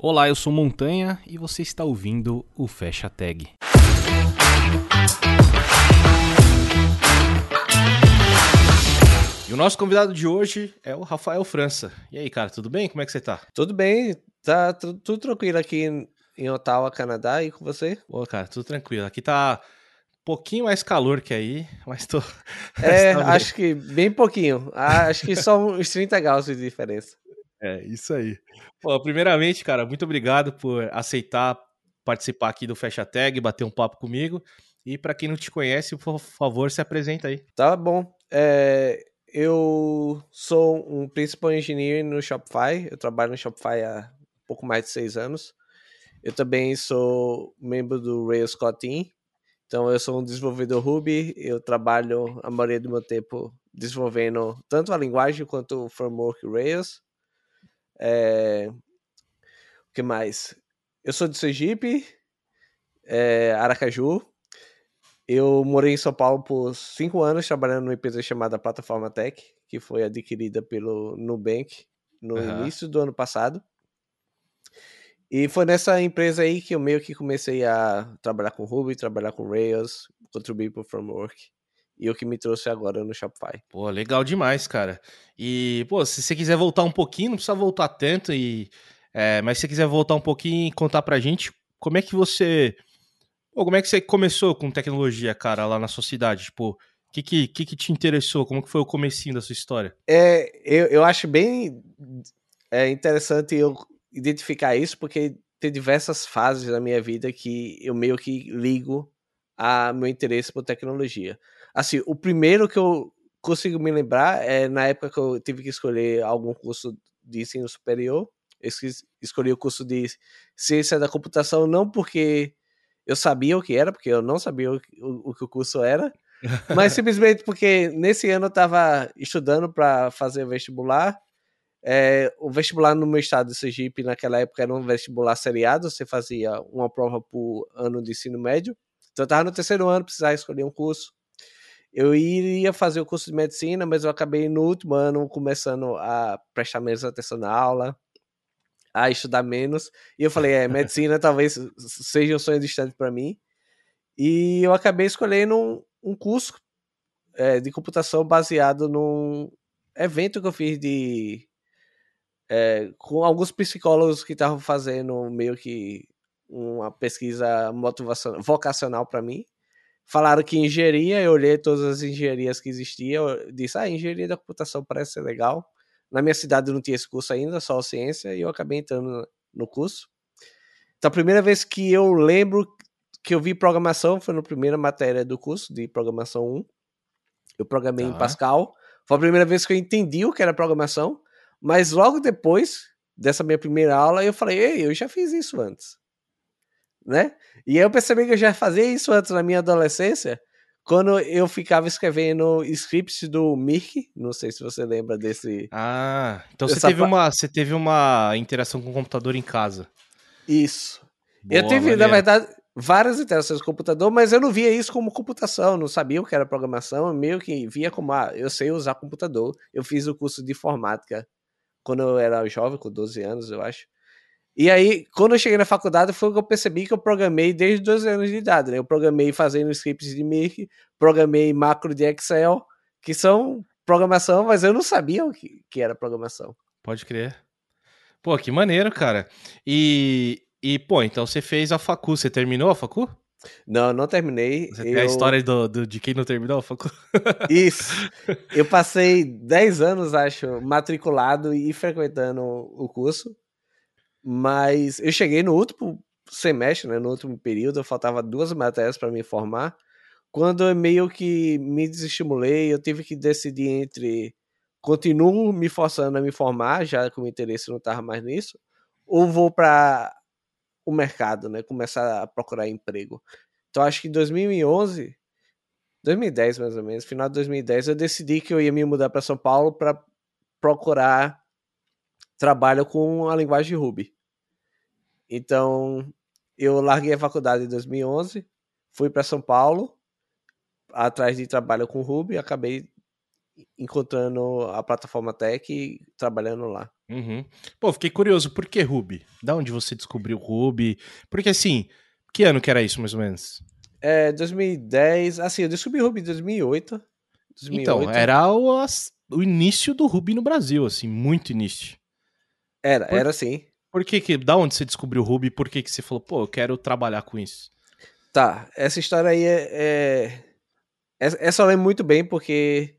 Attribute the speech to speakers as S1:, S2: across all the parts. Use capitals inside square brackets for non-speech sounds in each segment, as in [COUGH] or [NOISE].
S1: Olá, eu sou Montanha e você está ouvindo o Fecha Tag. E o nosso convidado de hoje é o Rafael França. E aí, cara, tudo bem? Como é que você tá?
S2: Tudo bem, tá tudo, tudo tranquilo aqui em Ottawa, Canadá, e com você?
S1: Pô, cara, tudo tranquilo. Aqui tá um pouquinho mais calor que aí, mas tô. [LAUGHS]
S2: É, tá acho que bem pouquinho. Acho que só uns 30 graus de diferença.
S1: É, isso aí. Pô, primeiramente, cara, muito obrigado por aceitar participar aqui do Fecha Tag, bater um papo comigo. E para quem não te conhece, por favor, se apresenta aí.
S2: Tá bom. É, eu sou um principal engineer no Shopify. Eu trabalho no Shopify há pouco mais de seis anos. Eu também sou membro do Rails Core Team. Então, eu sou um desenvolvedor Ruby. Eu trabalho a maioria do meu tempo desenvolvendo tanto a linguagem quanto o framework Rails. É... O que mais? Eu sou de Sergipe, é, Aracaju. Eu morei em São Paulo por cinco anos trabalhando numa empresa chamada Plataforma Tech, que foi adquirida pelo Nubank no uhum. início do ano passado. E foi nessa empresa aí que eu meio que comecei a trabalhar com Ruby, trabalhar com Rails, contribuir para o framework e o que me trouxe agora no Shopify.
S1: Pô, legal demais, cara. E, pô, se você quiser voltar um pouquinho, não precisa voltar tanto, e, é, mas se você quiser voltar um pouquinho e contar pra gente como é que você. Pô, como é que você começou com tecnologia, cara, lá na sua cidade? Tipo, o que, que, que, te interessou? Como que foi o comecinho da sua história?
S2: É, eu, eu acho bem é, interessante eu identificar isso, porque tem diversas fases da minha vida que eu meio que ligo a meu interesse por tecnologia. Assim, o primeiro que eu consigo me lembrar é na época que eu tive que escolher algum curso de ensino superior. Eu escolhi o curso de ciência da computação não porque eu sabia o que era, porque eu não sabia o, o, o que o curso era, [LAUGHS] mas simplesmente porque nesse ano eu estava estudando para fazer vestibular. É, o vestibular no meu estado de Sergipe, naquela época, era um vestibular seriado, você fazia uma prova por ano de ensino médio. Então eu estava no terceiro ano, precisava escolher um curso eu iria fazer o curso de medicina, mas eu acabei no último ano começando a prestar menos atenção na aula, a estudar menos. E eu falei, é, [LAUGHS] medicina talvez seja um sonho distante para mim. E eu acabei escolhendo um, um curso é, de computação baseado num evento que eu fiz de. É, com alguns psicólogos que estavam fazendo meio que uma pesquisa motivacional, vocacional para mim. Falaram que engenharia, eu olhei todas as engenharias que existiam, eu disse, ah, engenharia da computação parece ser legal. Na minha cidade não tinha esse curso ainda, só ciência, e eu acabei entrando no curso. Então a primeira vez que eu lembro que eu vi programação foi na primeira matéria do curso de programação 1. Eu programei tá. em Pascal. Foi a primeira vez que eu entendi o que era programação, mas logo depois dessa minha primeira aula eu falei, ei, eu já fiz isso antes né? E eu percebi que eu já fazia isso antes na minha adolescência, quando eu ficava escrevendo scripts do Mirk, não sei se você lembra desse.
S1: Ah, então você teve, uma, você teve uma interação com o computador em casa.
S2: Isso. Boa, eu tive, na verdade, várias interações com o computador, mas eu não via isso como computação, não sabia o que era programação, meio que via como, ah, eu sei usar computador. Eu fiz o curso de informática quando eu era jovem, com 12 anos, eu acho. E aí, quando eu cheguei na faculdade, foi que eu percebi que eu programei desde 12 anos de idade, né? Eu programei fazendo scripts de Mirk, programei macro de Excel, que são programação, mas eu não sabia o que, que era programação.
S1: Pode crer. Pô, que maneiro, cara. E, e, pô, então você fez a facu, você terminou a facu?
S2: Não, não terminei.
S1: Você eu... tem a história do, do, de quem não terminou a facu? [LAUGHS]
S2: Isso. Eu passei 10 anos, acho, matriculado e frequentando o curso. Mas eu cheguei no último semestre, né, no último período, faltava duas matérias para me formar. Quando eu meio que me desestimulei, eu tive que decidir entre continuo me forçando a me formar, já que o interesse não estava mais nisso, ou vou para o mercado, né, começar a procurar emprego. Então acho que em 2011, 2010 mais ou menos, final de 2010, eu decidi que eu ia me mudar para São Paulo para procurar trabalho com a linguagem Ruby. Então, eu larguei a faculdade em 2011, fui para São Paulo, atrás de trabalho com Ruby, acabei encontrando a plataforma Tech e trabalhando lá.
S1: Uhum. Pô, fiquei curioso, por que Ruby? Da onde você descobriu Ruby? Porque assim, que ano que era isso, mais ou menos?
S2: É, 2010, assim, eu descobri Ruby em 2008.
S1: 2008. Então, era o, o início do Ruby no Brasil, assim, muito início.
S2: Era, por, era sim.
S1: Por que que, da onde você descobriu o Ruby? Por que que você falou, pô, eu quero trabalhar com isso?
S2: Tá, essa história aí é... é... Essa eu lembro muito bem porque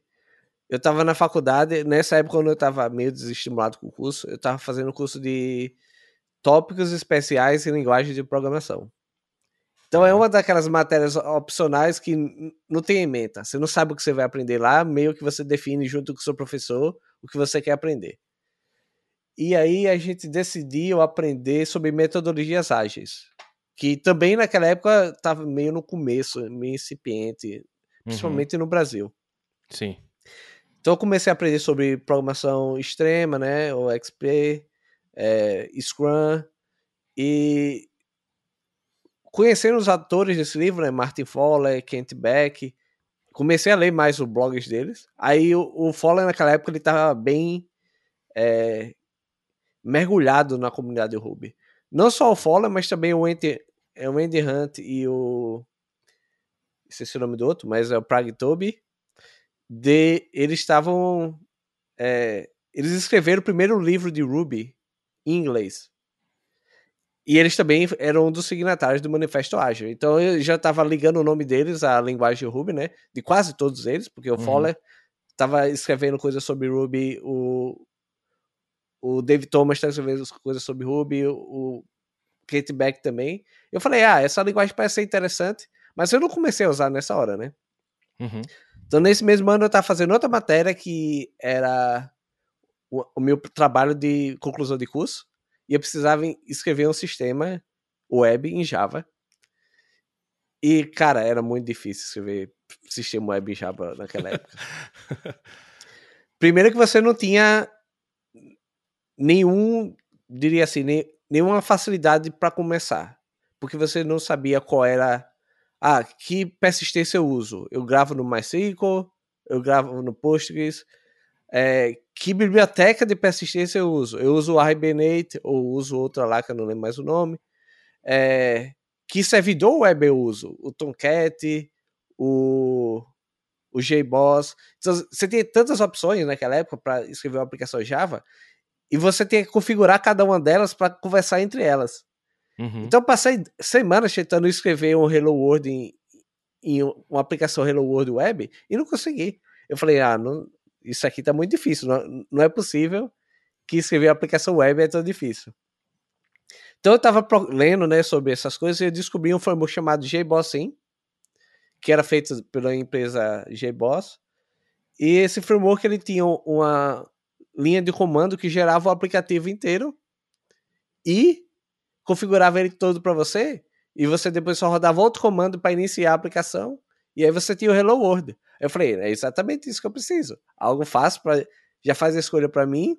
S2: eu tava na faculdade, nessa época quando eu tava meio desestimulado com o curso, eu tava fazendo curso de tópicos especiais em linguagem de programação. Então é uma daquelas matérias opcionais que não tem ementa. Você não sabe o que você vai aprender lá, meio que você define junto com o seu professor o que você quer aprender. E aí a gente decidiu aprender sobre metodologias ágeis, que também naquela época estava meio no começo, meio incipiente, principalmente uhum. no Brasil.
S1: Sim.
S2: Então eu comecei a aprender sobre programação extrema, né, o XP, é, Scrum, e conhecendo os atores desse livro, né, Martin Fowler, Kent Beck, comecei a ler mais os blogs deles. Aí o, o Fowler naquela época ele estava bem é, mergulhado na comunidade Ruby. Não só o Fowler, mas também o Andy, é, o Andy Hunt e o esqueci o nome do outro, mas é o Prague Toby. De, eles estavam é, eles escreveram o primeiro livro de Ruby em inglês. E eles também eram um dos signatários do Manifesto Ágil. Então eu já estava ligando o nome deles à linguagem Ruby, né? De quase todos eles, porque o uhum. Fowler estava escrevendo coisas sobre Ruby, o, o David Thomas escrevendo coisas sobre Ruby, o Kate Beck também. Eu falei, ah, essa linguagem parece ser interessante, mas eu não comecei a usar nessa hora, né?
S1: Uhum.
S2: Então nesse mesmo ano eu estava fazendo outra matéria que era o, o meu trabalho de conclusão de curso e eu precisava escrever um sistema web em Java. E, cara, era muito difícil escrever sistema web em Java naquela época. [LAUGHS] Primeiro que você não tinha nenhum, diria assim, nem, nenhuma facilidade para começar. Porque você não sabia qual era. Ah, que persistência eu uso? Eu gravo no MySQL, eu gravo no Postgres, é, que biblioteca de persistência eu uso? Eu uso o Hibernate ou uso outra lá que eu não lembro mais o nome. É, que servidor web eu uso? O Tomcat, o, o JBoss. Então, você tem tantas opções naquela época para escrever uma aplicação Java e você tem que configurar cada uma delas para conversar entre elas.
S1: Uhum.
S2: Então, passei semanas tentando escrever um Hello World em, em uma aplicação Hello World web e não consegui. Eu falei, ah, não, isso aqui tá muito difícil. Não, não é possível que escrever aplicação web é tão difícil. Então eu estava lendo né, sobre essas coisas e eu descobri um framework chamado JBoss que era feito pela empresa JBoss. E esse framework ele tinha uma linha de comando que gerava o aplicativo inteiro e configurava ele todo para você. E você depois só rodava outro comando para iniciar a aplicação. E aí você tinha o Hello World. Eu falei, é exatamente isso que eu preciso. Algo fácil para já faz a escolha para mim,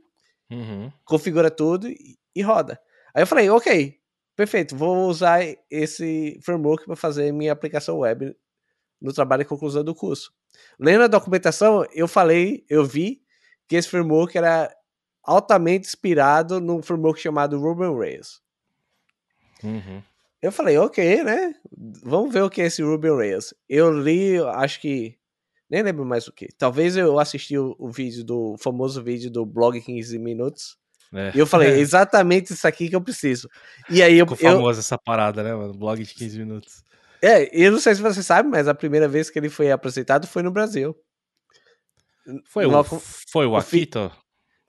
S1: uhum.
S2: configura tudo e, e, roda. Aí eu falei, ok, perfeito, vou usar esse framework para fazer minha aplicação web no trabalho de conclusão do curso. Lendo a documentação, eu falei, eu vi que esse framework era altamente inspirado num framework chamado Ruby on Rails.
S1: Uhum.
S2: Eu falei, ok, né? Vamos ver o que é esse Ruby on Rails. Eu li, acho que nem lembro mais o que. Talvez eu assisti o, o vídeo do o famoso vídeo do blog 15 minutos. É. E eu falei, [LAUGHS] é exatamente isso aqui que eu preciso. E aí eu.
S1: Ficou famosa essa parada, né, mano? Blog de 15 minutos.
S2: É, eu não sei se você sabe, mas a primeira vez que ele foi apresentado foi no Brasil.
S1: Foi, o, foi o Akito?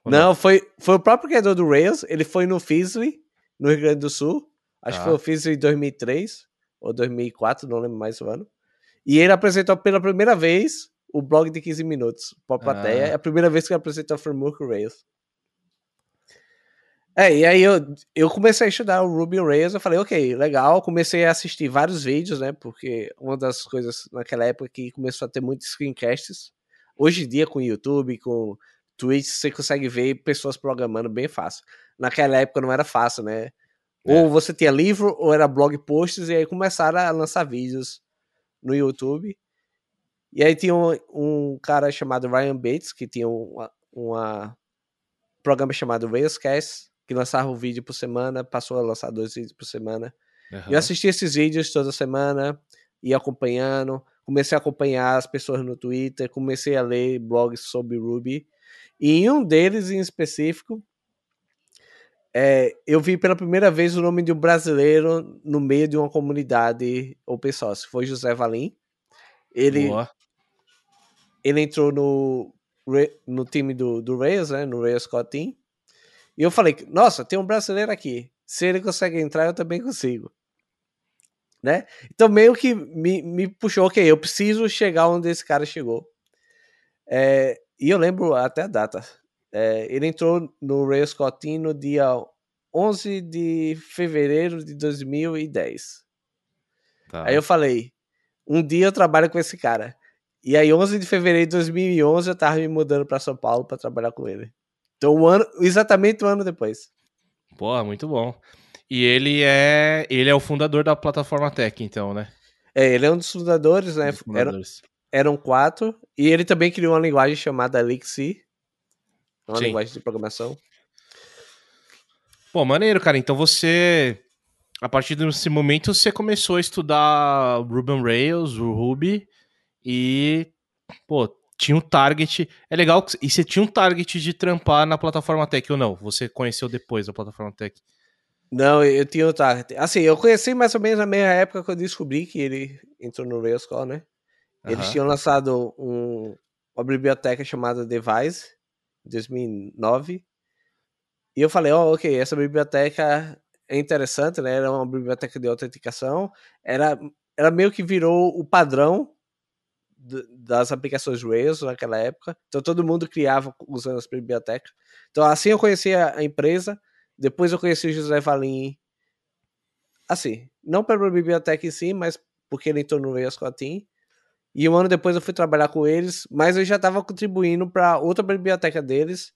S2: O não, foi, foi o próprio criador do Rails. Ele foi no Fizzly, no Rio Grande do Sul. Acho ah. que foi o Fizzly em 2003 ou 2004, não lembro mais o ano. E ele apresentou pela primeira vez o blog de 15 minutos pra plateia. Ah. É a primeira vez que ele apresentou o Framework Rails. É, e aí eu, eu comecei a estudar o Ruby on Rails, eu falei, ok, legal, comecei a assistir vários vídeos, né, porque uma das coisas naquela época que começou a ter muitos screencasts, hoje em dia com YouTube, com Twitch, você consegue ver pessoas programando bem fácil. Naquela época não era fácil, né, é. ou você tinha livro, ou era blog posts, e aí começaram a lançar vídeos no YouTube, E aí tinha um, um cara chamado Ryan Bates, que tinha uma programa chamado Railscast, que lançava um vídeo por semana, passou a lançar dois vídeos por semana. Uhum. Eu assisti esses vídeos toda semana, ia acompanhando, comecei a acompanhar as pessoas no Twitter, comecei a ler blogs sobre Ruby. E em um deles, em específico, é, eu vi pela primeira vez o nome de um brasileiro no meio de uma comunidade open source. Foi José Valim. Ele, Boa. ele entrou no, no time do, do Rails, né, no Rails Core Team. E eu falei, nossa, tem um brasileiro aqui. Se ele consegue entrar, eu também consigo. Né? Então meio que me, me puxou, ok, eu preciso chegar onde esse cara chegou. É, e eu lembro até a data. É, ele entrou no Core Team no dia 11 de fevereiro de 2010. Tá. Aí eu falei, um dia eu trabalho com esse cara. E aí, 11 de fevereiro de 2011, eu tava me mudando para São Paulo para trabalhar com ele. Então, um ano, exatamente um ano depois.
S1: Pô, muito bom. E ele é, ele é o fundador da plataforma Tech, então, né?
S2: É, ele é um dos fundadores, né? Dos fundadores. Eram, eram quatro. E ele também criou uma linguagem chamada Elixir. Uma Sim. linguagem de programação.
S1: Pô, maneiro, cara. Então você, a partir desse momento, você começou a estudar Ruby on Rails, o Ruby, e, pô, tinha um target. É legal. E você tinha um target de trampar na plataforma Tech ou não? Você conheceu depois a plataforma Tech?
S2: Não, eu tinha o target. Assim, eu conheci mais ou menos na mesma época que eu descobri que ele entrou no Railscore, né? Eles tinham lançado um, uma biblioteca chamada Device, em 2009. E eu falei, ó, oh, ok, essa biblioteca é interessante, né? Era uma biblioteca de autenticação. Era, ela meio que virou o padrão das aplicações Rails naquela época. Então todo mundo criava usando as bibliotecas. Então assim eu conheci a, empresa. Depois eu conheci o José Valim. Assim, não pela biblioteca em si, mas porque ele entrou no Team. E um ano depois eu fui trabalhar com eles, mas eu já estava contribuindo para outra biblioteca deles,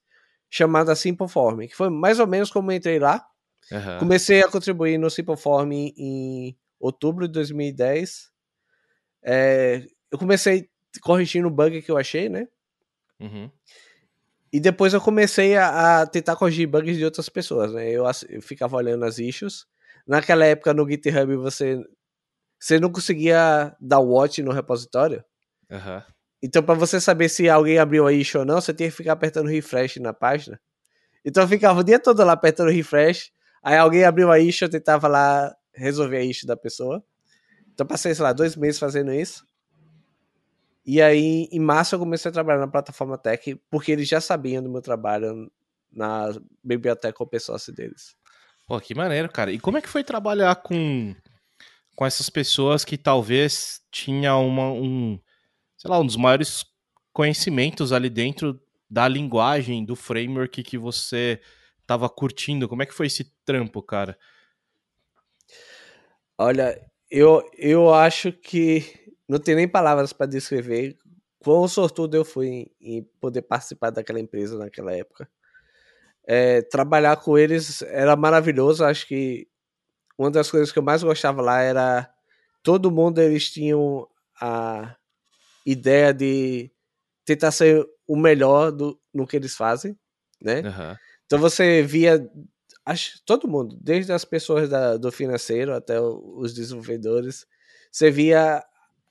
S2: chamada Simpleform, que foi mais ou menos como eu entrei lá. Uhum. Comecei a contribuir no Simpleform em, em outubro de 2010. É, eu comecei corrigindo o bug que eu achei, né? Uhum. E depois eu comecei a, a, tentar corrigir bugs de outras pessoas, né? Eu, eu, ficava olhando as issues. Naquela época no GitHub você, você não conseguia dar watch no repositório. Uhum. Então, para você saber se alguém abriu a issue ou não, você tinha que ficar apertando refresh na página. Então, eu ficava o dia todo lá apertando refresh. Aí alguém abriu a issue, eu tentava lá resolver a issue da pessoa. Então, passei, sei lá, dois meses fazendo isso. E aí, em março, eu comecei a trabalhar na plataforma Tech, porque eles já sabiam do meu trabalho na biblioteca open source deles.
S1: Pô, que maneiro, cara. E como é que foi trabalhar com, com essas pessoas que talvez tinha uma, um, sei lá, um dos maiores conhecimentos ali dentro da linguagem, do framework que você estava curtindo? Como é que foi esse trampo, cara?
S2: Olha, eu, eu acho que não tenho nem palavras para descrever quão sortudo eu fui em, poder participar daquela empresa naquela época. É, trabalhar com eles era maravilhoso. Acho que uma das coisas que eu mais gostava lá era todo mundo eles tinham a ideia de tentar ser o melhor do, no que eles fazem, né? Uhum. Então você via acho, todo mundo, desde as pessoas da, do financeiro até os desenvolvedores, você via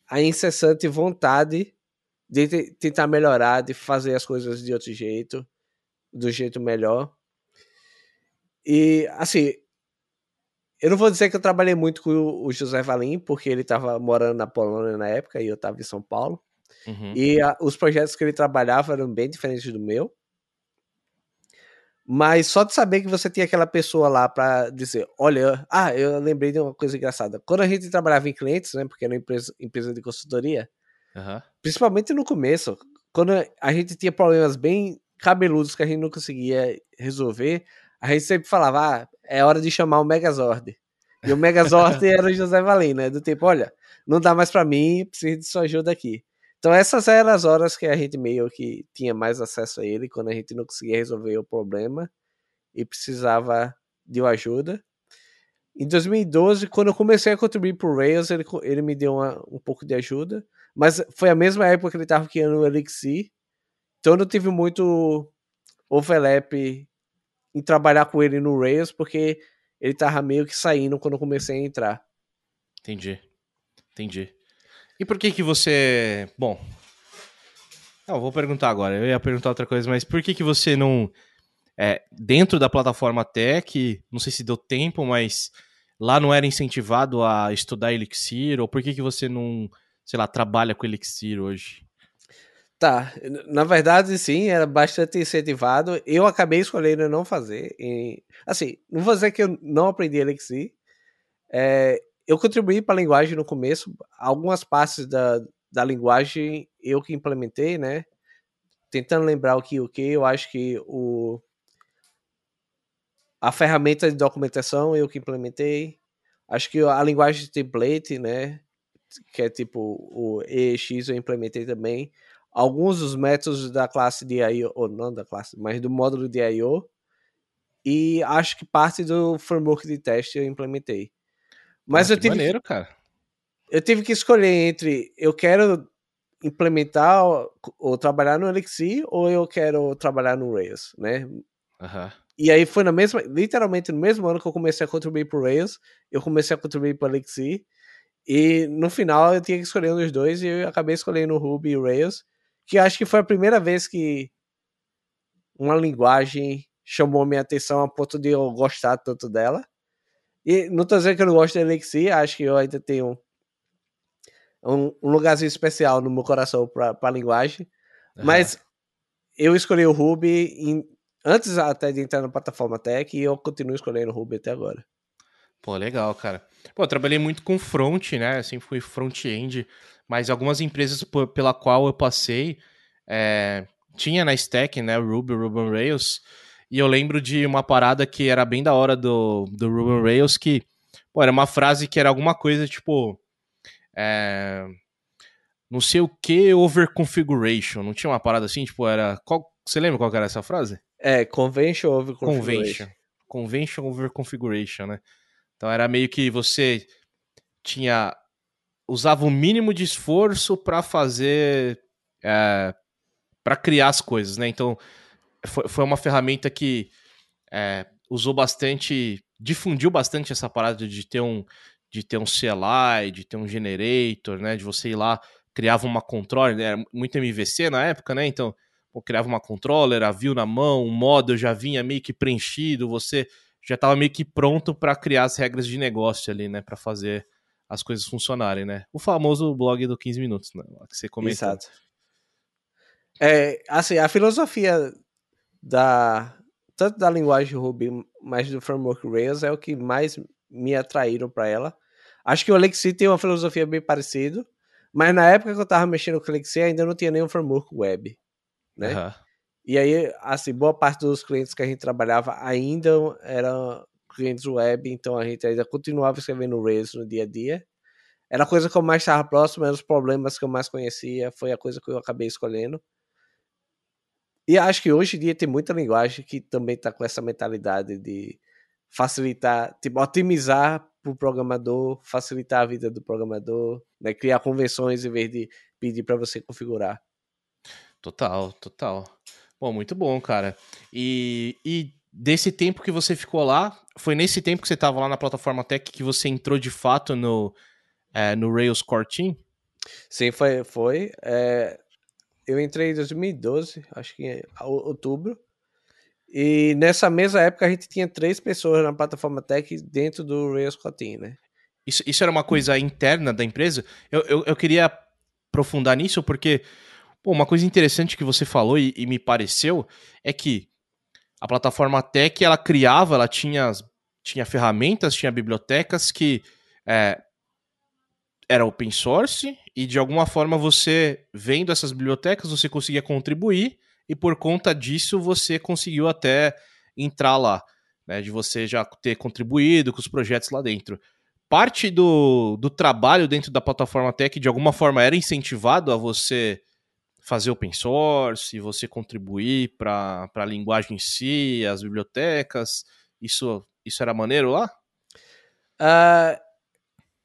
S2: a incessante vontade de tentar melhorar, de fazer as coisas de outro jeito, do jeito melhor. E, assim, eu não vou dizer que eu trabalhei muito com o José Valim, porque ele estava morando na Polônia na época e eu estava em São Paulo. Uhum. E a, os projetos que ele trabalhava eram bem diferentes do meu. Mas só de saber que você tinha aquela pessoa lá para dizer, olha, ah, eu lembrei de uma coisa engraçada. Quando a gente trabalhava em clientes, né, porque era uma empresa, empresa de consultoria, uhum. principalmente no começo, quando a gente tinha problemas bem cabeludos que a gente não conseguia resolver, a gente sempre falava, ah, é hora de chamar o Megazord. E o Megazord [LAUGHS] era o José Valim, né? Do tipo, olha, não dá mais para mim, preciso de sua ajuda aqui. Então essas eram as horas que a gente meio que tinha mais acesso a ele, quando a gente não conseguia resolver o problema e precisava de uma ajuda. Em 2012, quando eu comecei a contribuir para o Rails, ele, ele me deu uma, um pouco de ajuda, Mas foi a mesma época que ele estava criando o Elixir. Então eu não tive muito overlap em trabalhar com ele no Rails, porque ele tava meio que saindo quando eu comecei a entrar.
S1: Entendi. Entendi. E por que que você... Bom... Não, vou perguntar agora. Eu ia perguntar outra coisa, mas por que que você não... É, dentro da plataforma Tech, não sei se deu tempo, mas lá não era incentivado a estudar Elixir? Ou por que que você não, sei lá, trabalha com Elixir hoje?
S2: Tá, na verdade sim, era bastante incentivado. Eu acabei escolhendo não fazer. E, assim, não vou dizer que eu não aprendi Elixir. É, eu contribuí para a linguagem no começo. Algumas partes da, da linguagem eu que implementei, né? Tentando lembrar o que o que eu acho que o a ferramenta de documentação eu que implementei. Acho que a linguagem de template, né? Que é tipo o EX eu implementei também alguns dos métodos da classe de I.O., ou não da classe, mas do módulo de I.O., e acho que parte do framework de teste eu implementei. Mas eu tive
S1: maneiro, cara.
S2: Eu tive que escolher entre eu quero implementar ou trabalhar no Elixir ou eu quero trabalhar no Rails, né?
S1: Uhum.
S2: E aí foi na mesma, literalmente no mesmo ano que eu comecei a contribuir para Rails, eu comecei a contribuir para Elixir. E no final eu tinha que escolher um dos dois e eu acabei escolhendo o Ruby e o Rails que acho que foi a primeira vez que uma linguagem chamou minha atenção a ponto de eu gostar tanto dela. E não tô dizendo que eu não gosto de Elixir, acho que eu ainda tenho um, um lugarzinho especial no meu coração para a linguagem. Uhum. Mas eu escolhi o Ruby em, antes até de entrar na plataforma Tech e eu continuo escolhendo o Ruby até agora.
S1: Pô, legal, cara. Pô, eu trabalhei muito com front, né? Assim, fui front-end mas algumas empresas por, pela qual eu passei é, tinha na stack, né, Ruby, Ruby on Rails, e eu lembro de uma parada que era bem da hora do, do Ruby on Rails, que pô, era uma frase que era alguma coisa tipo é, não sei o que over configuration, não tinha uma parada assim, tipo, era, qual, você lembra qual era essa frase?
S2: É, convention over configuration.
S1: Convention. Convention over configuration, né? Então era meio que você tinha usava o mínimo de esforço para fazer. É, para criar as coisas, né? Então, foi, foi uma ferramenta que é, usou bastante. difundiu bastante essa parada de ter um de ter um CLI, de ter um generator, né? De você ir lá, criava uma controller, né? era muito MVC na época, né? Então, criava uma controller, a view na mão, o model já vinha meio que preenchido, você já estava meio que pronto para criar as regras de negócio ali, né? Para fazer as coisas funcionarem, né? O famoso blog do 15 minutos, né? Que você comentou. Exato.
S2: É, assim, a filosofia da tanto da linguagem Ruby, mas do framework Rails é o que mais me atraíram para ela. Acho que o Elixir tem uma filosofia bem parecida, mas na época que eu tava mexendo com o Elixir ainda não tinha nenhum framework web, né? Uhum. E aí, assim, boa parte dos clientes que a gente trabalhava ainda eram clientes web, então a gente ainda continuava escrevendo Rails no dia a dia. Era a coisa que eu mais estava próximo, eram os problemas que eu mais conhecia, foi a coisa que eu acabei escolhendo. E acho que hoje em dia tem muita linguagem que também está com essa mentalidade de facilitar, tipo, otimizar para o programador, facilitar a vida do programador, né? criar convenções em vez de pedir para você configurar.
S1: Total, total. Bom, muito bom, cara. E, e desse tempo que você ficou lá, foi nesse tempo que você estava lá na plataforma Tech que você entrou de fato no, é, no Rails Core Team?
S2: Sim, foi. foi. É, eu entrei em 2012, acho que em outubro. E nessa mesma época a gente tinha três pessoas na plataforma Tech dentro do Rails Team, né?
S1: Isso, isso era uma coisa interna da empresa? Eu, eu, eu queria aprofundar nisso porque pô, uma coisa interessante que você falou e, e me pareceu é que a plataforma Tech ela criava, ela tinha, tinha ferramentas, tinha bibliotecas que é, era open source e de alguma forma você, vendo essas bibliotecas, você conseguia contribuir e por conta disso você conseguiu até entrar lá, né, de você já ter contribuído com os projetos lá dentro. Parte do, do trabalho dentro da plataforma Tech de alguma forma era incentivado a você fazer open source, você contribuir para a linguagem em si, as bibliotecas? Isso, isso era maneiro lá?
S2: Uh,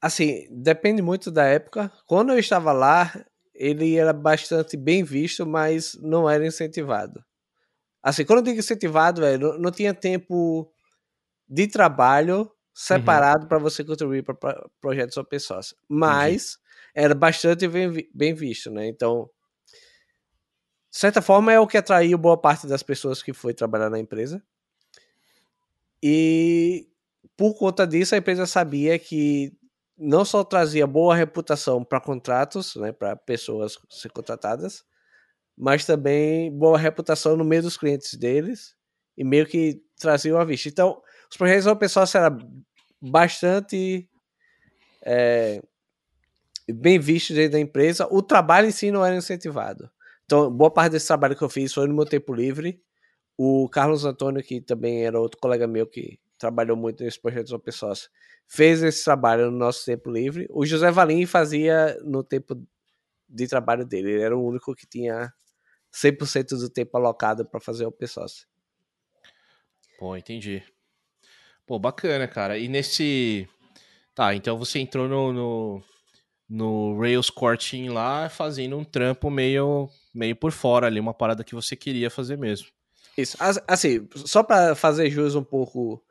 S2: assim, depende muito da época. Quando eu estava lá, ele era bastante bem visto, mas não era incentivado. Assim, quando eu digo incentivado, é, não, não tinha tempo de trabalho separado uhum. para você contribuir para projetos open source. Mas Entendi. era bastante bem, bem visto, né? Então, de certa forma, é o que atraiu boa parte das pessoas que foi trabalhar na empresa. E por conta disso, a empresa sabia que não só trazia boa reputação para contratos, né, para pessoas ser contratadas, mas também boa reputação no meio dos clientes deles e meio que traziam a vista. Então, os projetos open source eram bastante é, bem vistos dentro da empresa. O trabalho em si não era incentivado. Então, boa parte desse trabalho que eu fiz foi no meu tempo livre. O Carlos Antônio, que também era outro colega meu que trabalhou muito nesses projetos open source, fez esse trabalho no nosso tempo livre. O José Valim fazia no tempo de trabalho dele. Ele era o único que tinha 100% do tempo alocado para fazer open source.
S1: Pô, entendi. Pô, bacana, cara. E nesse. Tá, então você entrou no, no, no Rails Core Team lá fazendo um trampo meio, meio por fora ali, uma parada que você queria fazer mesmo.
S2: Isso. Assim, só para fazer jus um pouco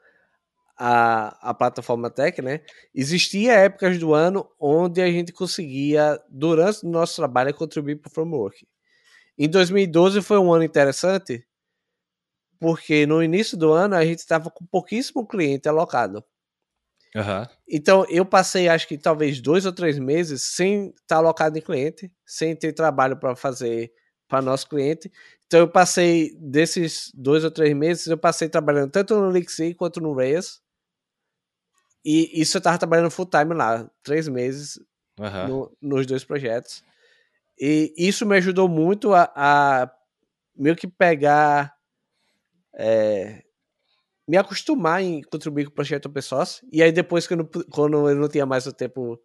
S2: a, a plataforma Tech, né? Existia épocas do ano onde a gente conseguia, durante o nosso trabalho, contribuir para o framework. Em 2012 foi um ano interessante, porque no início do ano a gente estava com pouquíssimo cliente alocado.
S1: Uhum.
S2: Então eu passei, acho que talvez dois ou três meses sem estar alocado em cliente, sem ter trabalho para fazer para nosso cliente. Então eu passei desses dois ou três meses, eu passei trabalhando tanto no Elixir quanto no Rails. E isso eu estava trabalhando full time lá, três meses uhum. no, nos dois projetos. E isso me ajudou muito a, a meio que pegar. É, me acostumar em contribuir com o projeto open source. E aí, depois, que eu não, quando eu não tinha mais o tempo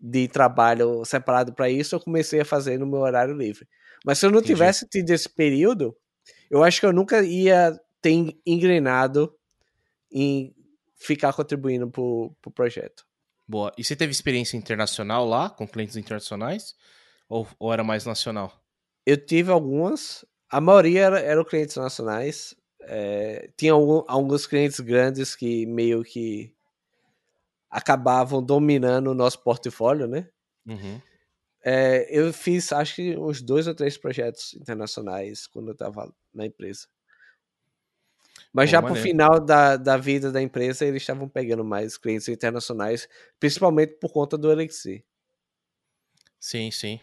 S2: de trabalho separado para isso, eu comecei a fazer no meu horário livre. Mas se eu não Entendi. tivesse tido esse período, eu acho que eu nunca ia ter engrenado em ficar contribuindo para o pro projeto.
S1: Boa. E você teve experiência internacional lá, com clientes internacionais? Ou, ou era mais nacional?
S2: Eu tive algumas. A maioria eram era clientes nacionais. É, tinha algum, alguns clientes grandes que meio que acabavam dominando o nosso portfólio, né?
S1: Uhum.
S2: É, eu fiz, acho que uns dois ou três projetos internacionais quando eu estava na empresa. Mas Pô, já maneiro. pro final da, da vida da empresa, eles estavam pegando mais clientes internacionais, principalmente por conta do Elixir.
S1: Sim, sim.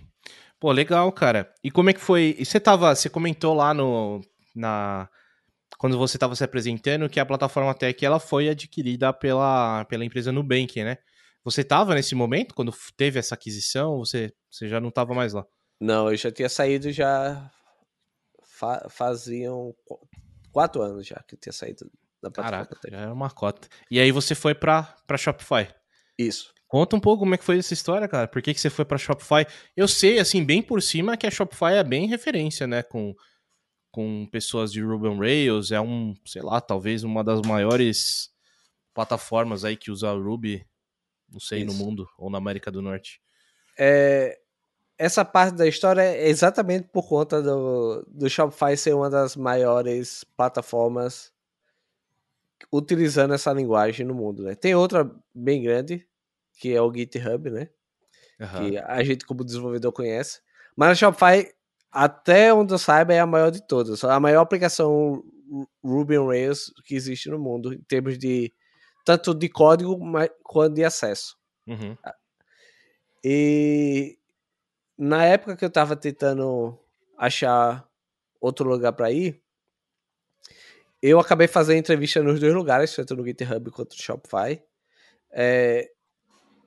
S1: Pô, legal, cara. E como é que foi? E você tava, você comentou lá no na quando você estava se apresentando que a plataforma Tech ela foi adquirida pela, pela empresa Nubank, né? Você estava nesse momento quando teve essa aquisição? Você, você já não estava mais lá?
S2: Não, eu já tinha saído já fa faziam quatro anos já que eu tinha saído
S1: da plataforma Caraca, já era uma cota. E aí você foi para Shopify?
S2: Isso.
S1: Conta um pouco como é que foi essa história, cara. Por que, que você foi para Shopify? Eu sei, assim, bem por cima, que a Shopify é bem referência, né? Com com pessoas de Ruby on Rails, é um, sei lá, talvez uma das maiores plataformas aí que usa Ruby, não sei, Isso. no mundo ou na América do Norte.
S2: É, essa parte da história é exatamente por conta do, do Shopify ser uma das maiores plataformas utilizando essa linguagem no mundo, né? Tem outra bem grande, que é o GitHub, né? Uhum. Que a gente como desenvolvedor conhece. Mas a Shopify até onde eu saiba, é a maior de todas. A maior aplicação Ruby on Rails que existe no mundo, em termos de tanto de código quanto de acesso.
S1: Uhum.
S2: E na época que eu estava tentando achar outro lugar para ir, eu acabei fazendo entrevista nos dois lugares, tanto no GitHub quanto no Shopify. É,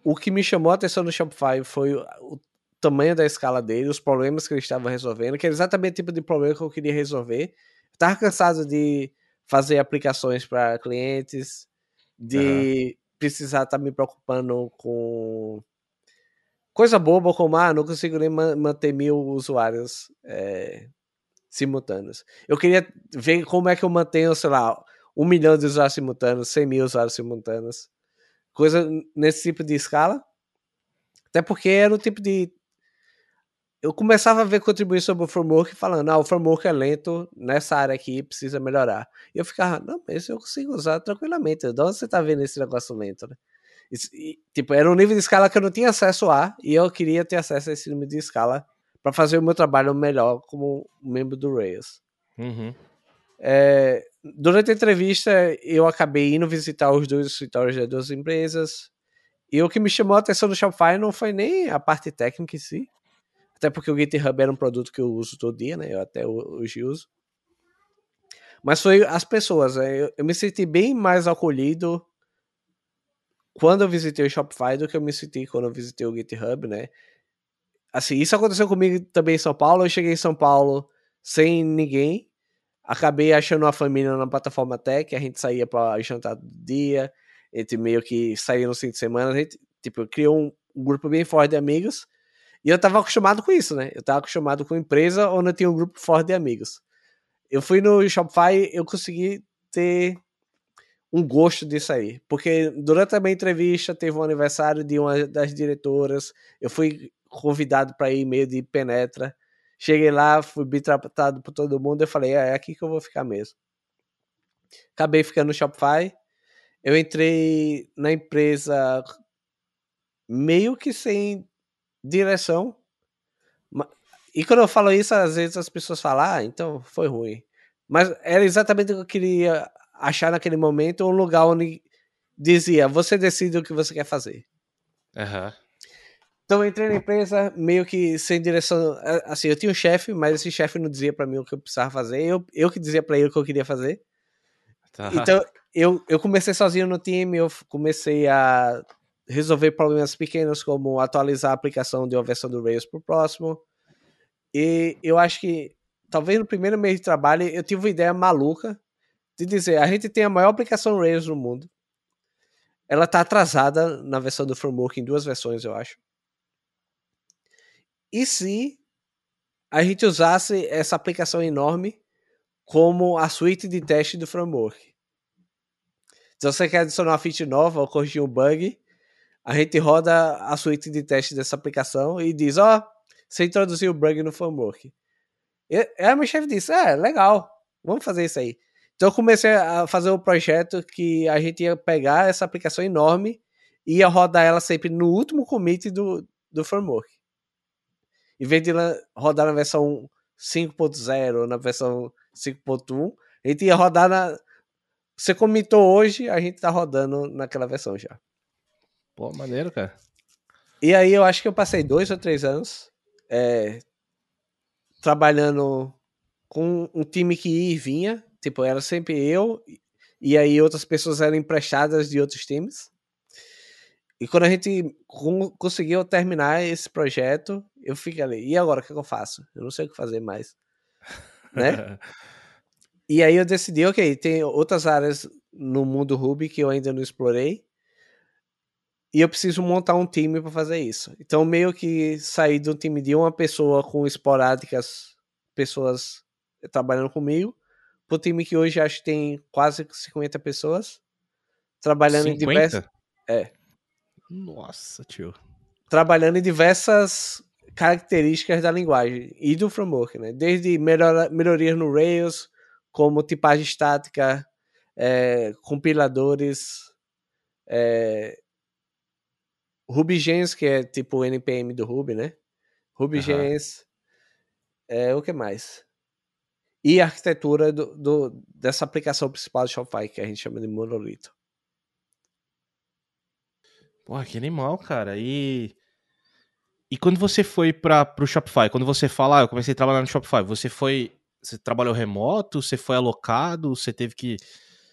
S2: o que me chamou a atenção no Shopify foi o tamanho da escala dele, os problemas que ele estava resolvendo, que era exatamente o tipo de problema que eu queria resolver. Estava cansado de fazer aplicações para clientes, de uhum. precisar estar tá me preocupando com coisa boba como, ah, não consigo nem manter mil usuários é, simultâneos. Eu queria ver como é que eu mantenho, sei lá, um milhão de usuários simultâneos, cem mil usuários simultâneos, coisa nesse tipo de escala. Até porque era o tipo de eu começava a ver contribuir sobre o framework falando, ah, o framework é lento nessa área aqui, precisa melhorar. E eu ficava, não, mas eu consigo usar tranquilamente. De onde você tá vendo esse negócio lento, né? E, tipo, era um nível de escala que eu não tinha acesso a, e eu queria ter acesso a esse nível de escala para fazer o meu trabalho melhor como membro do Rails.
S1: Uhum.
S2: É, durante a entrevista, eu acabei indo visitar os dois escritórios das duas empresas. E o que me chamou a atenção do Shopify não foi nem a parte técnica em si, até porque o GitHub era um produto que eu uso todo dia, né? Eu até hoje uso. Mas foi as pessoas. Né? Eu, eu me senti bem mais acolhido quando eu visitei o Shopify do que eu me senti quando eu visitei o GitHub, né? Assim, isso aconteceu comigo também em São Paulo. Eu cheguei em São Paulo sem ninguém. Acabei achando uma família na plataforma Tech. A gente saía para jantar do dia. A gente meio que saía no fim de semana. A gente, tipo, criou um, grupo bem forte de amigos. E eu tava acostumado com isso, né? Eu tava acostumado com empresa onde eu tinha um grupo forte de amigos. Eu fui no Shopify, eu consegui ter um gosto disso aí. Porque durante a minha entrevista teve um aniversário de uma das diretoras. Eu fui convidado para ir meio de penetra. Cheguei lá, fui bem tratado por todo mundo. Eu falei, é, é aqui que eu vou ficar mesmo. Acabei ficando no Shopify. Eu entrei na empresa meio que sem direção. E quando eu falo isso, às vezes as pessoas falam, ah, então foi ruim. Mas era exatamente o que eu queria achar naquele momento, um lugar onde dizia, você decide o que você quer fazer.
S1: Uhum.
S2: Então eu entrei na empresa meio que sem direção. Assim, eu tinha um chefe, mas esse chefe não dizia para mim o que eu precisava fazer. Eu, eu que dizia para ele o que eu queria fazer. Tá. Então eu, eu comecei sozinho no time, eu comecei a resolver problemas pequenos como atualizar a aplicação de uma versão do Rails para o próximo. E eu acho que talvez no primeiro mês de trabalho eu tive uma ideia maluca de dizer, a gente tem a maior aplicação Rails no mundo. Ela está atrasada na versão do framework em duas versões, eu acho. E se a gente usasse essa aplicação enorme como a suíte de teste do framework? Se você quer adicionar uma feature nova ou corrigir um bug, a gente roda a suíte de teste dessa aplicação e diz, ó, oh, você introduziu o bug no framework. E aí meu chefe disse, é, legal, vamos fazer isso aí. Então eu comecei a fazer um projeto que a gente ia pegar essa aplicação enorme e ia rodar ela sempre no último commit do, do framework. Em vez de rodar na versão 5.0 ou na versão 5.1, a gente ia rodar na. Você comitou hoje, a gente tá rodando naquela versão já.
S1: Pô, maneiro, cara.
S2: E aí eu acho que eu passei dois ou três anos é, trabalhando com um time que ia e vinha. Tipo, era sempre eu, e aí outras pessoas eram emprestadas de outros times. E quando a gente conseguiu terminar esse projeto, eu fiquei ali, e agora o que, é que eu faço? Eu não sei o que fazer mais. [LAUGHS] né? e aí eu decidi, ok, tem outras áreas no mundo Ruby que eu ainda não explorei e eu preciso montar um time para fazer isso. Então, meio que de um time de uma pessoa com esporádicas pessoas trabalhando comigo, um time que hoje acho que tem quase 50 pessoas trabalhando 50? em diversas. É.
S1: Nossa, tio.
S2: Trabalhando em diversas características da linguagem e do framework, né? Desde melhora, melhorias no Rails, como tipagem estática, é, compiladores, é, RubyGems, que é tipo o NPM do Ruby, né? RubyGems. Uhum. É, o que mais? E a arquitetura do, do, dessa aplicação principal do Shopify, que a gente chama de monolito.
S1: Pô, que animal, cara. E. E quando você foi para o Shopify, quando você fala, ah, eu comecei a trabalhar no Shopify, você foi. Você trabalhou remoto? Você foi alocado? Você teve que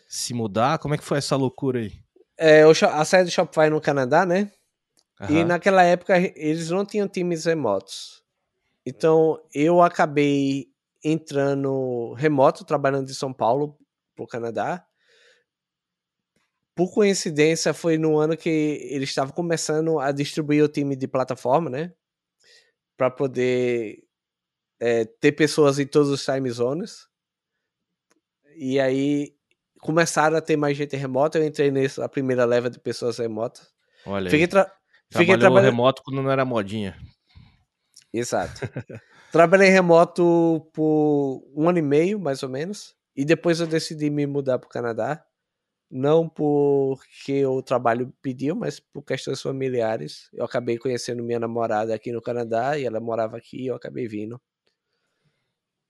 S1: se mudar? Como é que foi essa loucura aí?
S2: É, a sede do Shopify no Canadá, né? Uhum. E naquela época eles não tinham times remotos. Então eu acabei entrando remoto, trabalhando de São Paulo para o Canadá. Por coincidência, foi no ano que eles estavam começando a distribuir o time de plataforma, né? Para poder é, ter pessoas em todos os time zones. E aí começaram a ter mais gente remota. Eu entrei nessa primeira leva de pessoas remotas.
S1: Olha Fiquei, tra
S2: Fiquei
S1: trabalhando remoto quando não era modinha.
S2: Exato. [LAUGHS] Trabalhei remoto por um ano e meio, mais ou menos. E depois eu decidi me mudar para o Canadá. Não porque o trabalho pediu, mas por questões familiares. Eu acabei conhecendo minha namorada aqui no Canadá e ela morava aqui e eu acabei vindo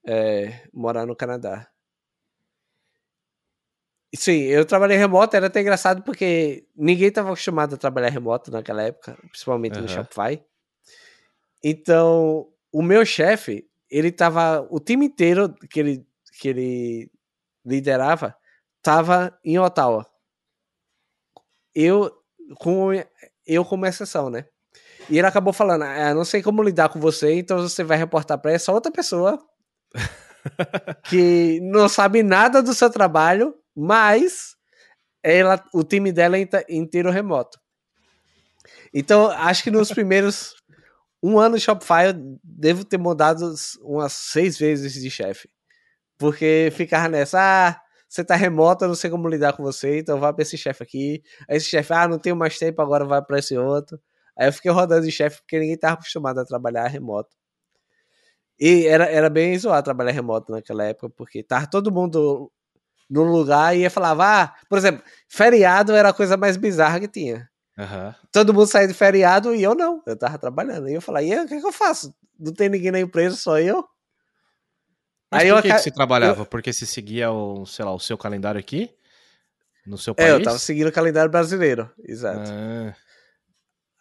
S2: é, morar no Canadá. Sim, eu trabalhei remoto, era até engraçado porque ninguém estava acostumado a trabalhar remoto naquela época, principalmente uhum. no Shopify. Então, o meu chefe, ele tava. O time inteiro que ele, que ele liderava tava em Ottawa. Eu, com, eu como exceção, né? E ele acabou falando: ah, não sei como lidar com você, então você vai reportar para essa outra pessoa [LAUGHS] que não sabe nada do seu trabalho, mas ela, o time dela é inteiro remoto. Então, acho que nos primeiros um ano Shopify eu devo ter mudado umas seis vezes de chefe. Porque ficava nessa, ah, você tá remoto, eu não sei como lidar com você, então vai pra esse chefe aqui. Aí esse chefe, ah, não tenho mais tempo, agora vai pra esse outro. Aí eu fiquei rodando de chefe porque ninguém tava acostumado a trabalhar remoto. E era, era bem zoado trabalhar remoto naquela época, porque tava todo mundo no lugar e ia falava, ah, por exemplo, feriado era a coisa mais bizarra que tinha. Uhum. Todo mundo saía de feriado e eu não, eu tava trabalhando. E eu falava, e aí, o que, é que eu faço? Não tem ninguém na empresa, só eu.
S1: Mas aí por que, eu, que você trabalhava? Eu... Porque você seguia o, sei lá, o seu calendário aqui? No seu país?
S2: É, eu tava seguindo o calendário brasileiro, exato. Ah.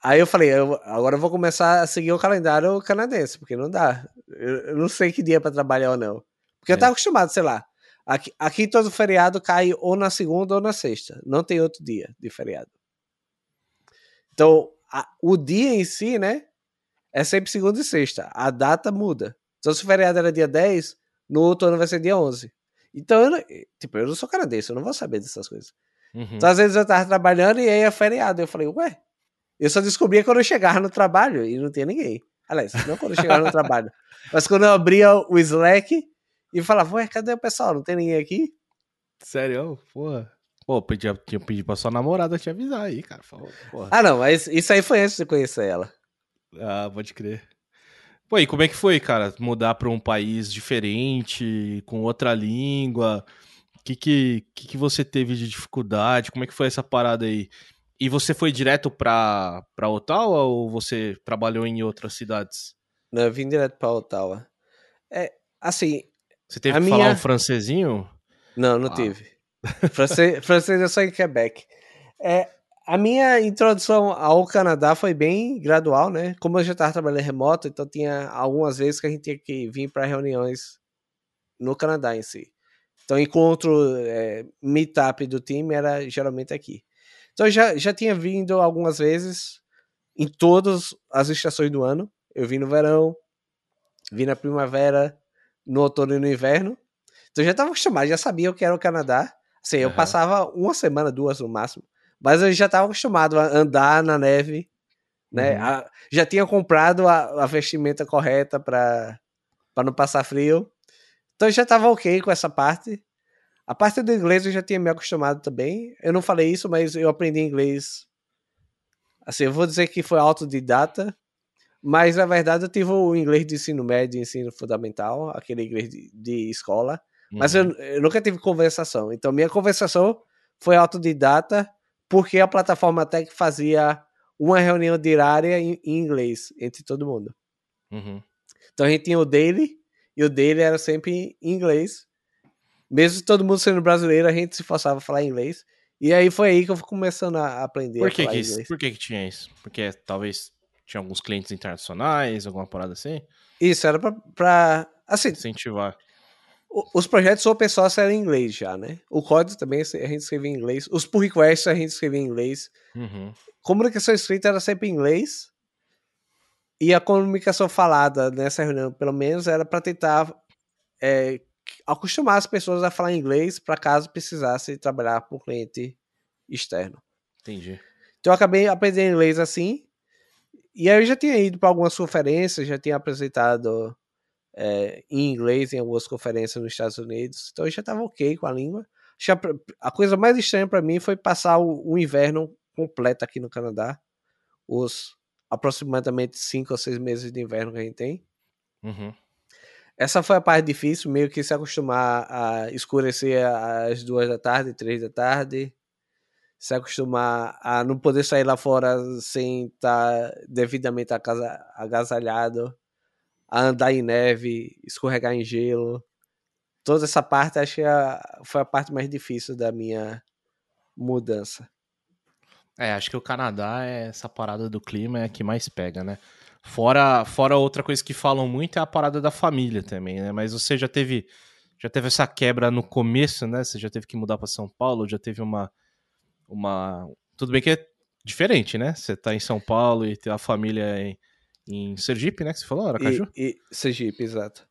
S2: Aí eu falei, eu, agora eu vou começar a seguir o calendário canadense, porque não dá. Eu, eu não sei que dia para trabalhar ou não. Porque é. eu tava acostumado, sei lá. Aqui, aqui todo feriado cai ou na segunda ou na sexta. Não tem outro dia de feriado. Então, a, o dia em si, né? É sempre segunda e sexta. A data muda. Então, se o feriado era dia 10, no outro ano vai ser dia 11. Então, eu não, tipo, eu não sou canadense, eu não vou saber dessas coisas. Uhum. Então, às vezes eu tava trabalhando e aí é feriado. Eu falei, ué, eu só descobria quando eu chegava no trabalho e não tinha ninguém. Aliás, não quando eu chegava no trabalho, [LAUGHS] mas quando eu abria o Slack e falava, ué, cadê o pessoal? Não tem ninguém aqui?
S1: Sério? Porra. Pô, podia, tinha pedido pra sua namorada te avisar aí, cara. Falou,
S2: ah, não, mas isso aí foi antes de conhecer ela.
S1: Ah, pode crer. Pô, e como é que foi, cara? Mudar pra um país diferente, com outra língua? O que, que, que, que você teve de dificuldade? Como é que foi essa parada aí? E você foi direto pra, pra Ottawa ou você trabalhou em outras cidades?
S2: Não, eu vim direto pra Ottawa. É, assim.
S1: Você teve que minha... falar um francesinho?
S2: Não, não ah. tive. Francês, francês é só em Quebec. É, a minha introdução ao Canadá foi bem gradual, né? Como eu já estava trabalhando remoto, então tinha algumas vezes que a gente tinha que vir para reuniões no Canadá em si. Então, encontro é, meetup do time era geralmente aqui. Então já, já tinha vindo algumas vezes em todas as estações do ano. Eu vim no verão, vim na primavera, no outono e no inverno. Então já estava acostumado, já sabia o que era o Canadá. Assim, eu passava uma semana, duas no máximo. Mas eu já estava acostumado a andar na neve, né? Uhum. A, já tinha comprado a, a vestimenta correta para não passar frio. Então já estava ok com essa parte. A parte do inglês eu já tinha me acostumado também. Eu não falei isso, mas eu aprendi inglês. Assim, eu vou dizer que foi autodidata, mas na verdade eu tive o inglês de ensino médio, ensino fundamental, aquele inglês de, de escola. Uhum. Mas eu, uhum. eu, nunca tive conversação. Então minha conversação foi autodidata porque a plataforma Tech fazia uma reunião diária em, em inglês entre todo mundo. Uhum. Então a gente tinha o daily e o daily era sempre em inglês mesmo todo mundo sendo brasileiro, a gente se forçava a falar inglês. E aí foi aí que eu fui começando a aprender
S1: por que a falar que isso, inglês. Por que, que tinha isso? Porque talvez tinha alguns clientes internacionais, alguma parada assim?
S2: Isso, era pra, pra assim...
S1: Incentivar.
S2: Os projetos open source eram em inglês já, né? O código também a gente escrevia em inglês. Os pull requests a gente escrevia em inglês. Uhum. Comunicação escrita era sempre em inglês. E a comunicação falada nessa reunião, pelo menos, era para tentar é, acostumar as pessoas a falar inglês para caso precisasse trabalhar com cliente externo.
S1: Entendi.
S2: Então eu acabei aprendendo inglês assim. E aí eu já tinha ido para algumas conferências, já tinha apresentado é, em inglês em algumas conferências nos Estados Unidos. Então eu já estava ok com a língua. A coisa mais estranha para mim foi passar o, o, inverno completo aqui no Canadá. Os aproximadamente cinco ou seis meses de inverno que a gente tem.
S1: Uhum.
S2: Essa foi a parte difícil, meio que se acostumar a escurecer às duas da tarde, três da tarde, se acostumar a não poder sair lá fora sem estar devidamente agasalhado, a andar em neve, escorregar em gelo. Toda essa parte acho que é foi a parte mais difícil da minha mudança.
S1: É, acho que o Canadá é essa parada do clima é a que mais pega, né? Fora, fora outra coisa que falam muito é a parada da família também, né? Mas você já teve já teve essa quebra no começo, né? Você já teve que mudar para São Paulo, já teve uma uma tudo bem que é diferente, né? Você tá em São Paulo e tem a família em, em Sergipe, né? Que você falou, Aracaju?
S2: E, e Sergipe, exato.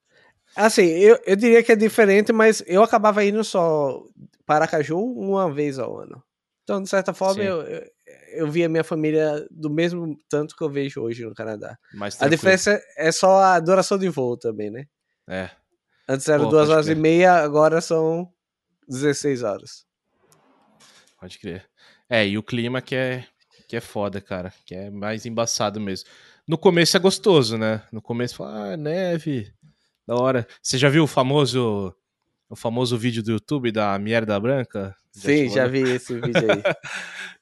S2: Assim, eu, eu diria que é diferente, mas eu acabava indo só para Aracaju uma vez ao ano. Então, de certa forma, eu, eu, eu via minha família do mesmo tanto que eu vejo hoje no Canadá. a diferença é só a duração de voo também, né?
S1: É.
S2: Antes era Pô, duas horas crer. e meia, agora são 16 horas.
S1: Pode crer. É, e o clima que é, que é foda, cara. Que é mais embaçado mesmo. No começo é gostoso, né? No começo, fala, ah, neve, da hora. Você já viu o famoso o famoso vídeo do YouTube da Mierda Branca?
S2: Sim, já vi esse vídeo aí.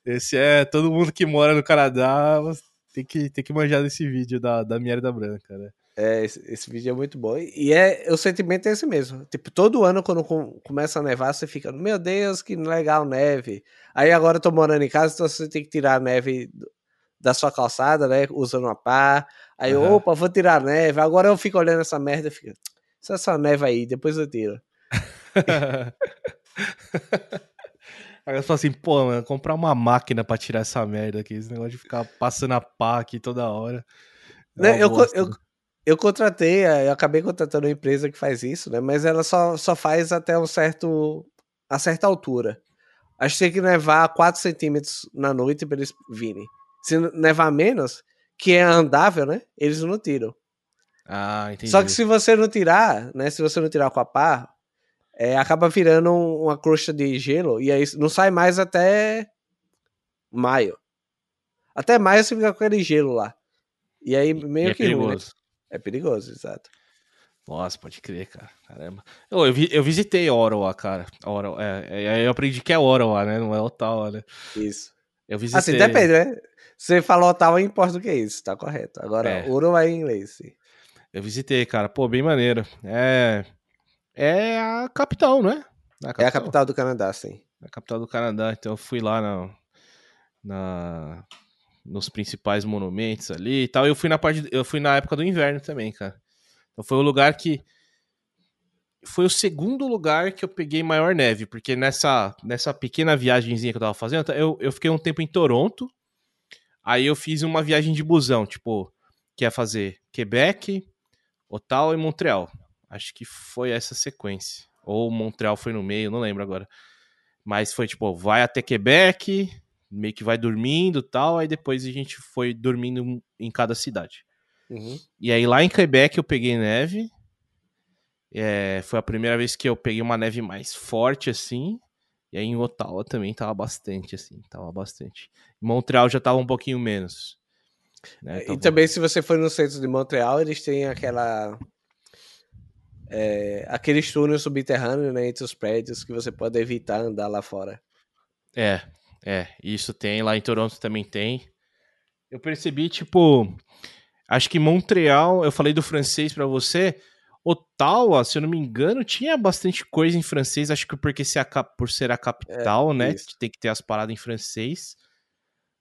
S2: [LAUGHS]
S1: esse é, todo mundo que mora no Canadá tem que, tem que manjar desse vídeo da, da Mierda Branca, né?
S2: É, esse, esse, vídeo é muito bom. E é, o sentimento é esse mesmo. Tipo, todo ano quando com, começa a nevar, você fica, meu Deus, que legal neve. Aí agora eu tô morando em casa, então você tem que tirar a neve da sua calçada, né? Usando uma pá. Aí, uhum. opa, vou tirar a neve. Agora eu fico olhando essa merda e fico, essa neve aí, depois eu tiro. [LAUGHS]
S1: Aí eu falo assim, pô, mano, comprar uma máquina pra tirar essa merda aqui. Esse negócio de ficar passando a pá aqui toda hora.
S2: É né, eu, eu, eu contratei, eu acabei contratando uma empresa que faz isso, né? Mas ela só, só faz até um certo. a certa altura. Acho que tem que nevar 4 centímetros na noite pra eles virem. Se nevar menos, que é andável, né? Eles não tiram.
S1: Ah, entendi.
S2: Só que se você não tirar, né? Se você não tirar com a pá, é, acaba virando uma crosta de gelo e aí não sai mais até maio. Até maio você fica com aquele gelo lá. E aí meio e é que perigoso. Ruim, né? É perigoso, exato.
S1: Nossa, pode crer, cara. Caramba. Eu, eu, eu visitei Ottawa, cara. Ottawa, é, é, eu aprendi que é Ottawa, né? Não é Ottawa, né?
S2: Isso.
S1: Eu visitei.
S2: Assim, depende, né? Você falou Ottawa em português, tá correto. Agora, é. Ottawa é em inglês, sim.
S1: Eu visitei, cara. Pô, bem maneiro. É é a capital, não é?
S2: é a capital. É a capital do Canadá, sim.
S1: É a capital do Canadá, então eu fui lá na, na, nos principais monumentos ali e tal. Eu fui na parte, eu fui na época do inverno também, cara. Então foi o lugar que foi o segundo lugar que eu peguei maior neve, porque nessa, nessa pequena viagemzinha que eu tava fazendo, eu, eu fiquei um tempo em Toronto, aí eu fiz uma viagem de busão, tipo, que ia fazer Quebec, Ottawa e Montreal. Acho que foi essa sequência. Ou Montreal foi no meio, não lembro agora. Mas foi tipo, vai até Quebec, meio que vai dormindo tal, aí depois a gente foi dormindo em cada cidade. Uhum. E aí lá em Quebec eu peguei neve. É, foi a primeira vez que eu peguei uma neve mais forte assim. E aí em Ottawa também tava bastante, assim, tava bastante. Em Montreal já tava um pouquinho menos.
S2: Né? E também se você for no centro de Montreal, eles têm aquela é, aqueles túneis subterrâneos né, entre os prédios que você pode evitar andar lá fora.
S1: É, é, isso tem, lá em Toronto também tem. Eu percebi, tipo, acho que Montreal, eu falei do francês para você, Ottawa, se eu não me engano, tinha bastante coisa em francês, acho que porque se a, por ser a capital, é, né, isso. tem que ter as paradas em francês.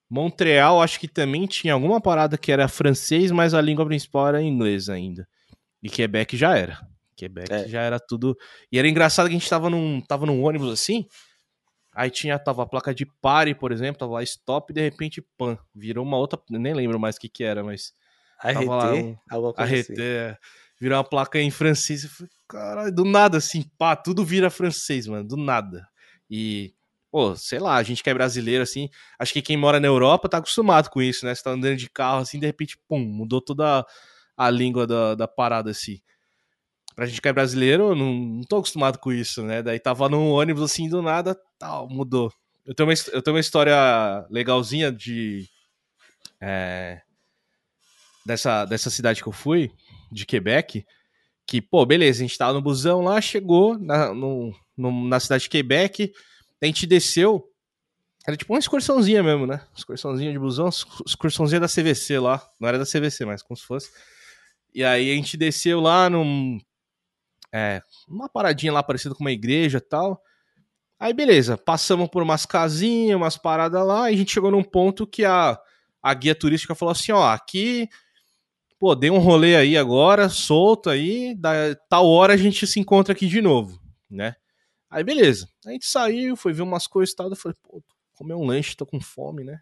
S1: Montreal, acho que também tinha alguma parada que era francês, mas a língua principal era inglês ainda. E Quebec já era. Quebec é. já era tudo. E era engraçado que a gente tava num, tava num ônibus assim. Aí tinha, tava a placa de pare, por exemplo, tava lá stop e de repente pan. Virou uma outra. Nem lembro mais o que que era, mas.
S2: Arreter? Tava lá um,
S1: arreter, assim. Virou uma placa em francês. Eu falei, caralho, do nada assim, pá, tudo vira francês, mano, do nada. E, pô, sei lá, a gente que é brasileiro, assim, acho que quem mora na Europa tá acostumado com isso, né? Você tá andando de carro assim, de repente, pum, mudou toda a, língua da, da parada assim pra gente que é brasileiro, não, não tô acostumado com isso, né? Daí tava num ônibus assim, do nada, tal, mudou. Eu tenho uma, eu tenho uma história legalzinha de. É, dessa, dessa cidade que eu fui, de Quebec, que, pô, beleza, a gente tava no busão lá, chegou na, no, no, na cidade de Quebec, a gente desceu, era tipo uma excursãozinha mesmo, né? Excursãozinha de busão, excursãozinha da CVC lá, não era da CVC, mas como se fosse. E aí a gente desceu lá num. É, uma paradinha lá parecida com uma igreja tal. Aí beleza, passamos por umas casinhas, umas paradas lá, e a gente chegou num ponto que a, a guia turística falou assim: ó, aqui pô, dei um rolê aí agora, solto aí, da tal hora a gente se encontra aqui de novo, né? Aí beleza, a gente saiu, foi ver umas coisas e tal, eu falei, pô, comer um lanche, tô com fome, né?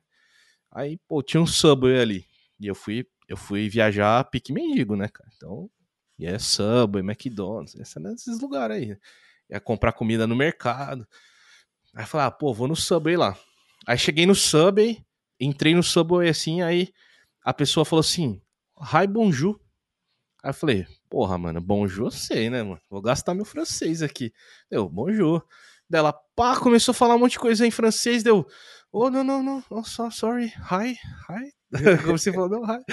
S1: Aí, pô, tinha um Subway ali, e eu fui, eu fui viajar pique mendigo, né, cara? Então, e é Subway, McDonald's, esses lugares aí. Ia comprar comida no mercado. Aí falei, ah, pô, vou no Subway lá. Aí cheguei no Subway, entrei no Subway assim, aí a pessoa falou assim, Hi, bonjour. Aí eu falei, porra, mano, bonjour eu sei, né, mano? Vou gastar meu francês aqui. Deu, bonjour. Dela, pá, começou a falar um monte de coisa em francês, deu, oh, não, não, não, oh, so, sorry, hi, hi. [LAUGHS] Como você falou, não, hi.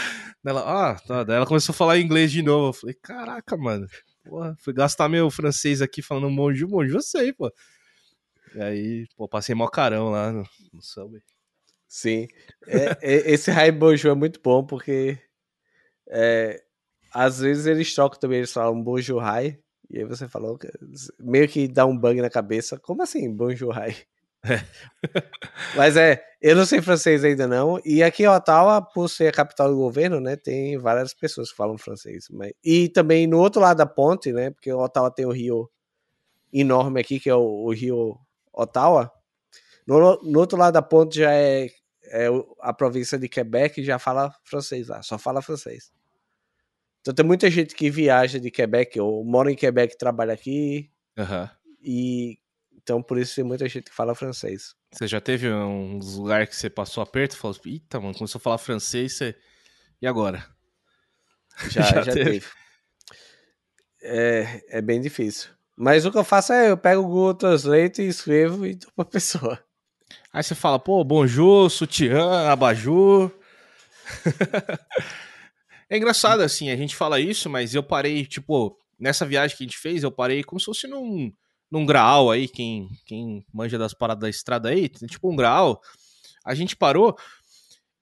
S1: Dela, ah, tá. Daí ela começou a falar inglês de novo. Eu falei, caraca, mano, porra, fui gastar meu francês aqui falando bonjour, bonjour eu sei, pô. E aí, pô, passei mó carão lá no, no Subway.
S2: Sim, é, é, esse hi bonjour é muito bom porque é, às vezes eles trocam também, eles falam bonjour hi, e aí você falou, meio que dá um bug na cabeça, como assim bonjour hi? É. [LAUGHS] Mas é, eu não sei francês ainda não, e aqui em Ottawa, por ser a capital do governo, né, tem várias pessoas que falam francês. Mas... E também no outro lado da ponte, né, porque Ottawa tem o rio enorme aqui, que é o, o rio Ottawa, no, no, outro lado da ponte já é, é a província de Quebec, já fala francês lá, só fala francês. Então tem muita gente que viaja de Quebec ou mora em Quebec e trabalha aqui.
S1: Uhum.
S2: E então por isso tem muita gente que fala francês.
S1: Você já teve uns lugares que você passou aperto e falou, eita, mano, começou a falar francês, você... e agora?
S2: Já, [LAUGHS] já, já teve. teve. É, é bem difícil. Mas o que eu faço é eu pego o Google Translate e escrevo e dou pra pessoa.
S1: Aí você fala, pô, bonjour, sutiã, abajur. [LAUGHS] É engraçado, assim, a gente fala isso, mas eu parei, tipo, nessa viagem que a gente fez, eu parei como se fosse num, num graal aí, quem, quem manja das paradas da estrada aí, tipo um graal. A gente parou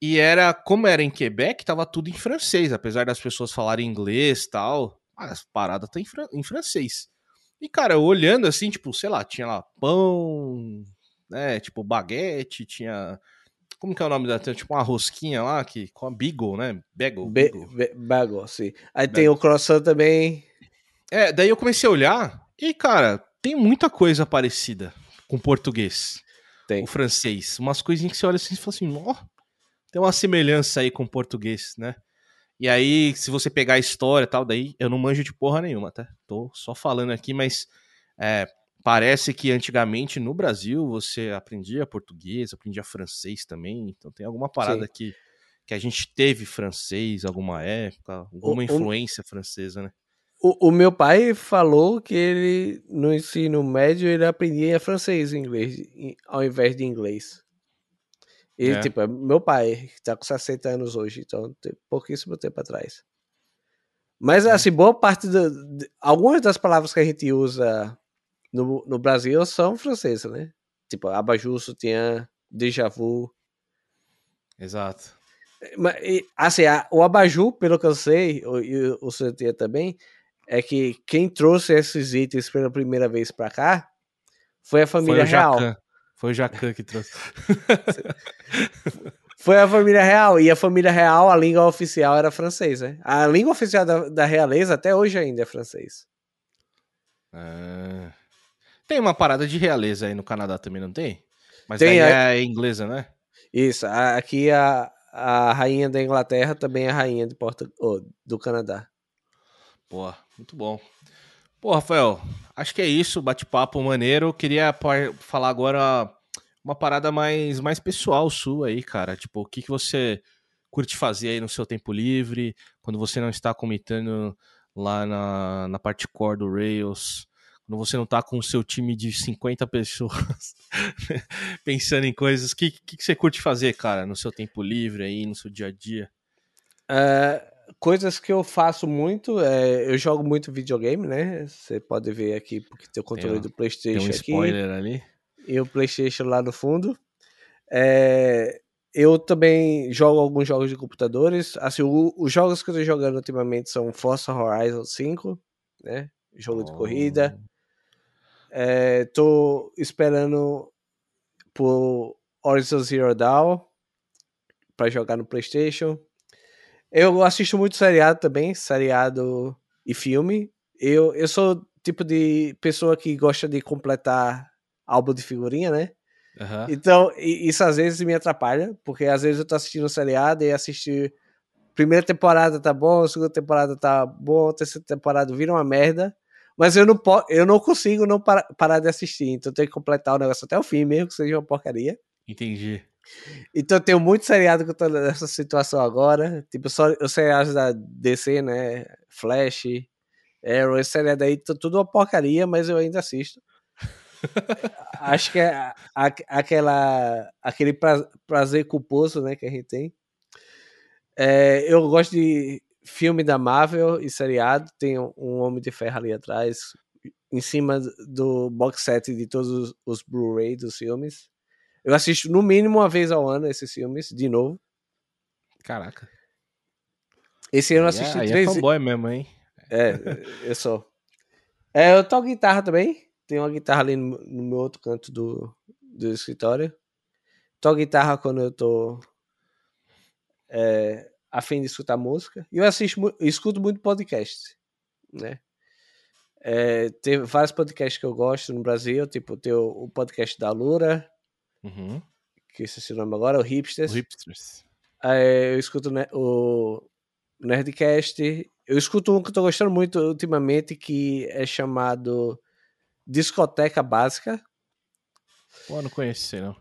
S1: e era, como era em Quebec, tava tudo em francês, apesar das pessoas falarem inglês tal, as paradas tá em, fran em francês. E, cara, olhando assim, tipo, sei lá, tinha lá pão, né, tipo, baguete, tinha como que é o nome da. Tem tipo uma rosquinha lá que, com a Beagle, né? Bagel.
S2: Be, bagel, sim. Aí tem o croissant também.
S1: É, daí eu comecei a olhar e, cara, tem muita coisa parecida com português. Tem. O francês. Umas coisinhas que você olha assim e fala assim, ó, oh, tem uma semelhança aí com o português, né? E aí, se você pegar a história e tal, daí eu não manjo de porra nenhuma, tá? Tô só falando aqui, mas é, Parece que antigamente no Brasil você aprendia português, aprendia francês também. Então tem alguma parada Sim. que, que a gente teve francês alguma época, alguma o, influência o, francesa, né?
S2: O, o, meu pai falou que ele no ensino médio ele aprendia francês e inglês ao invés de inglês. Ele, é. tipo, é meu pai, que tá com 60 anos hoje, então tem pouquíssimo tempo atrás. Mas, é. assim, boa parte. De, algumas das palavras que a gente usa no, no Brasil são francesas, né? Tipo, abajur, sutiã, déjà vu.
S1: Exato.
S2: Mas, assim, o abajur, pelo que eu sei, e o, o sutiã também, é que quem trouxe esses itens pela primeira vez para cá foi a família foi real. Jacan.
S1: Foi o Jacan que trouxe. [LAUGHS]
S2: foi a família real. E a família real, a língua oficial era francês, né? A língua oficial da, da realeza até hoje ainda é francês.
S1: Ah. Tem uma parada de realeza aí no Canadá também, não tem? Mas tem, aí é inglesa, né?
S2: Isso, aqui a, a rainha da Inglaterra também é rainha de Porto, oh, do Canadá.
S1: Pô, muito bom. Pô, Rafael, acho que é isso, bate-papo maneiro. Eu queria falar agora uma parada mais, mais pessoal sua aí, cara. Tipo, o que, que você curte fazer aí no seu tempo livre, quando você não está comentando lá na, na parte core do Rails, quando você não está com o seu time de 50 pessoas [LAUGHS] pensando em coisas, o que, que, que, você curte fazer, cara, no seu tempo livre aí, no seu dia a dia?
S2: Uh, coisas que eu faço muito, é, eu jogo muito videogame, né? Você pode ver aqui, porque tem o controle
S1: um-
S2: do PlayStation
S1: Tem um
S2: aqui.
S1: spoiler ali.
S2: e o PlayStation lá no fundo. É, eu também jogo alguns jogos de computadores. Assim, o- os jogos que eu tô jogando ultimamente são Forza Horizon 5, né? Jogo de corrida. É, tô esperando por Horizon Zero Dawn para jogar no PlayStation. Eu assisto muito seriado também, seriado e filme. Eu, eu sou tipo de pessoa que gosta de completar álbum de figurinha, né?
S1: Aham.
S2: Então, isso às vezes me atrapalha, porque às vezes eu tô assistindo um seriado e assistir primeira temporada tá bom, segunda temporada tá bom, terceira temporada vira uma merda, mas eu não eu não consigo não para- parar de assistir, então eu tenho que completar o negócio até o fim, mesmo que seja uma porcaria.
S1: Entendi.
S2: Então eu tenho muito seriado que eu tô nessa situação agora, tipo só os seriados da DC, né, Flash, Arrow, esse seriado aí, tá tudo uma porcaria, mas eu ainda assisto. [LAUGHS] Acho que é a- a- aquela, aquele pra- prazer culposo né, que a gente tem. É, eu gosto de filme da Marvel e seriado. Tem um Homem de Ferro ali atrás, em cima do box set de todos os, Blu-ray dos filmes. Eu assisto no mínimo uma vez ao ano esses filmes, de novo.
S1: Caraca.
S2: Esse ano eu
S1: Aí é-
S2: assisti
S1: aí é
S2: três.
S1: fanboy mesmo, hein?
S2: É, eu sou. É, eu toco guitarra também. Tem uma guitarra ali no, no meu outro canto do, do escritório. Toco guitarra quando eu tô é, a fim de escutar música. E eu assisto, escuto muito podcast, né? É, tem vários podcasts que eu gosto no Brasil, tipo tem o, o podcast da Lura,
S1: Uhum.
S2: que esse é o nome agora, o Hipsters.
S1: Os hipsters.
S2: É, eu escuto né, o Nerdcast. Eu escuto um que eu tô gostando muito ultimamente, que é chamado Discoteca Básica.
S1: Pô, não conheço esse não.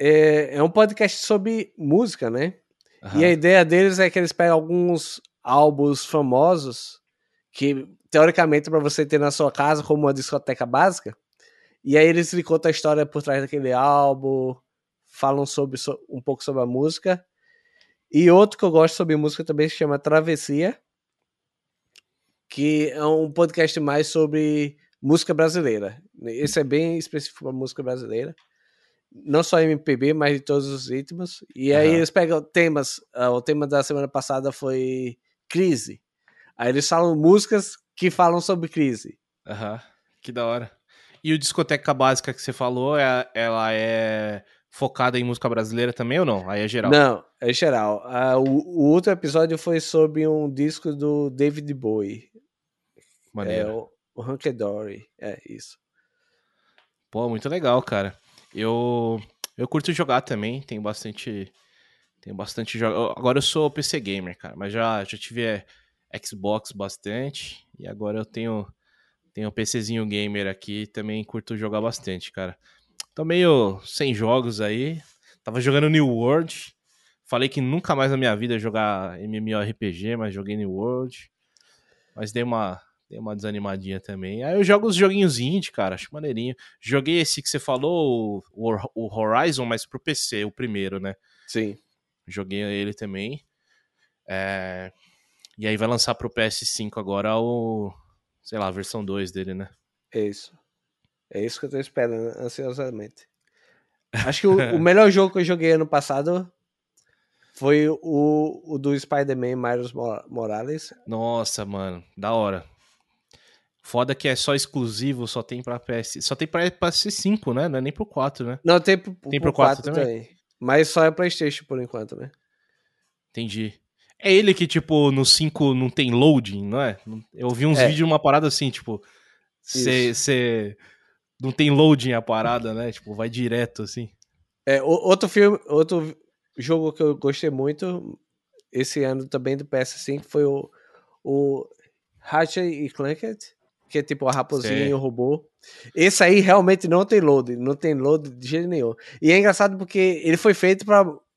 S2: É, é um podcast sobre música, né?
S1: Aham.
S2: E a ideia deles é que eles pegam alguns álbuns famosos que, teoricamente, para você ter na sua casa como uma discoteca básica. E aí eles lhe contam a história por trás daquele álbum, falam sobre so- um pouco sobre a música. E outro que eu gosto sobre música também se chama Travessia, que é um podcast mais sobre música brasileira. Esse é bem específico para música brasileira. Não só MPB, mas de todos os ritmos. E aí eles pegam temas. ah, o tema da semana passada foi crise. Aí eles falam músicas que falam sobre crise.
S1: Aham. Que da hora. E o discoteca básica que você falou, é- ela é focada em música brasileira também ou não? Aí é geral.
S2: Não, é geral. Ah, o, o outro episódio foi sobre um disco do David Bowie. É
S1: Maneiro.
S2: o, o Hunky Dory. É isso.
S1: Pô, muito legal, cara. Eu eu curto jogar também, tenho bastante tenho bastante jogo. Agora eu sou PC gamer, cara, mas já já tive é, Xbox bastante e agora eu tenho tenho um PCzinho gamer aqui, também curto jogar bastante, cara. Tô meio sem jogos aí. Tava jogando New World. Falei que nunca mais na minha vida ia jogar MMORPG, mas joguei New World. Mas dei uma dei uma desanimadinha também. Aí eu jogo os joguinhos indie, cara, acho maneirinho. Joguei esse que você falou, o, o Horizon, mas pro PC, o primeiro, né?
S2: Sim.
S1: Joguei ele também. É, E aí vai lançar pro PS5 agora o. Sei lá, a versão 2 dele, né?
S2: É isso. É isso que eu tô esperando ansiosamente. [LAUGHS] Acho que o, o melhor jogo que eu joguei ano passado foi o, o do Spider-Man Miles Mo- Morales.
S1: Nossa, mano, da hora. Foda que é só exclusivo, só tem pra PS. Só tem pra PS5, né? Não é nem pro 4, né?
S2: Não, tem pro,
S1: Tem
S2: pro
S1: pro quatro
S2: 4
S1: também?
S2: também. Mas só é Playstation por enquanto, né?
S1: Entendi. É ele que, tipo, no 5 não tem loading, não é? Eu vi uns
S2: É.
S1: vídeos de uma parada assim, tipo. Você. Não tem loading a parada, né? Tipo, vai direto assim.
S2: É, outro filme, outro jogo que eu gostei muito esse ano também do PS5 foi o, o Ratchet e Clank, que é tipo a raposinha e o robô. Esse aí realmente não tem load, não tem load de jeito nenhum. E é engraçado porque ele foi feito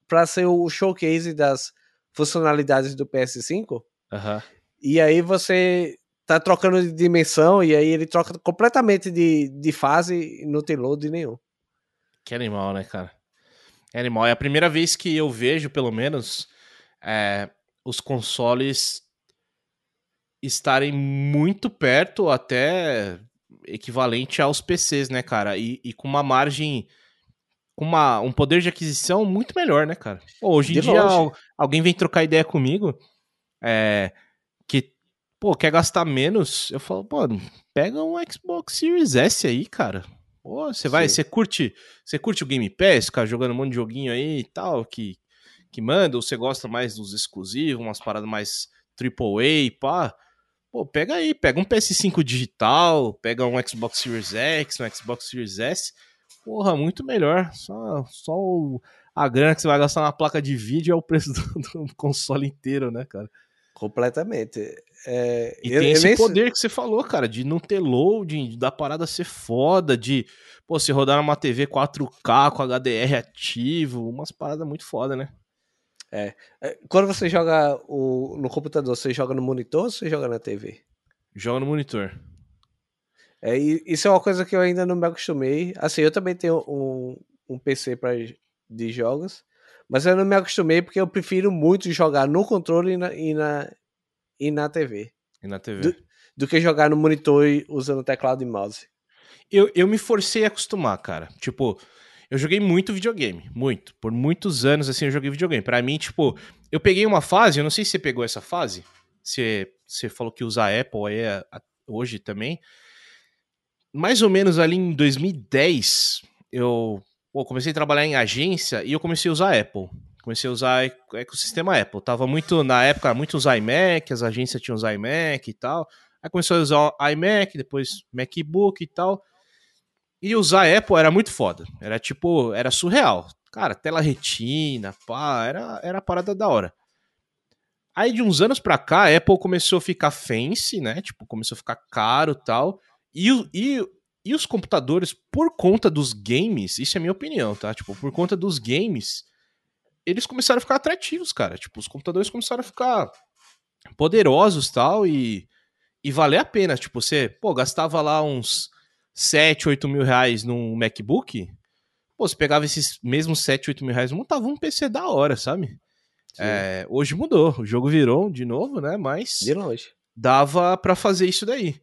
S2: pra ser o showcase das funcionalidades do PS5.
S1: Aham.
S2: E aí você tá trocando de dimensão e aí ele troca completamente de, de fase e não tem load nenhum.
S1: Que animal, né, cara? É animal. É a primeira vez que eu vejo, pelo menos, é, os consoles estarem muito perto, até equivalente aos PCs, né, cara? E, e com uma margem, com uma, um poder de aquisição muito melhor, né, cara? Pô, hoje em de dia, alguém vem trocar ideia comigo é, que, pô, quer gastar menos. Eu falo, pô, pega um Xbox Series S aí, cara. Pô, você vai, você curte, você curte o Game Pass, cara, jogando um monte de joguinho aí e tal, que, que manda, ou você gosta mais dos exclusivos, umas paradas mais AAA, pá. Pô, pega aí, pega um PS5 digital, pega um Xbox Series X, um Xbox Series S. Porra, muito melhor. Só, só o, a grana que você vai gastar na placa de vídeo é o preço [LAUGHS] do, do console inteiro, né, cara?
S2: Completamente. É,
S1: e eu, tem esse poder que você falou, cara, de não ter loading, da parada ser foda, de pô, se rodar numa TV 4K com HDR ativo, umas paradas muito foda, né?
S2: É. é. Quando você joga o, no computador, você joga no monitor ou você joga na TV?
S1: Joga no monitor.
S2: É, isso é uma coisa que eu ainda não me acostumei. Assim, eu também tenho um, um PC pra, de jogos, mas eu não me acostumei porque eu prefiro muito jogar no controle e na, e na, e na TV.
S1: E na TV.
S2: Do, do que jogar no monitor usando teclado e mouse.
S1: Eu, eu me forcei a acostumar, cara. Tipo, eu joguei muito videogame, muito. Por muitos anos, assim, eu joguei videogame. Para mim, tipo, eu peguei uma fase, eu não sei se você pegou essa fase. Você, você falou que usa Apple é, hoje também. Mais ou menos ali em 2010, eu pô, comecei a trabalhar em agência e eu comecei a usar Apple. Comecei a usar ecossistema Apple. Tava muito, na época, muito usar iMac, as agências tinham os iMac e tal. Aí começou a usar iMac, depois MacBook e tal. E usar Apple era muito foda. Era tipo, era surreal. Cara, tela retina, pá, era, era a parada da hora. Aí de uns anos pra cá, a Apple começou a ficar fancy, né? Tipo, começou a ficar caro tal. E, e, e os computadores, por conta dos games, isso é minha opinião, tá? Tipo, por conta dos games, eles começaram a ficar atrativos, cara. Tipo, os computadores começaram a ficar poderosos tal, e, e valer a pena. Tipo, você, pô, gastava lá uns 7, 8 mil reais num MacBook, pô, você pegava esses mesmos 7, 8 mil reais e montava um PC da hora, sabe? É, hoje mudou, o jogo virou de novo, né? Mas
S2: de longe.
S1: dava para fazer isso daí.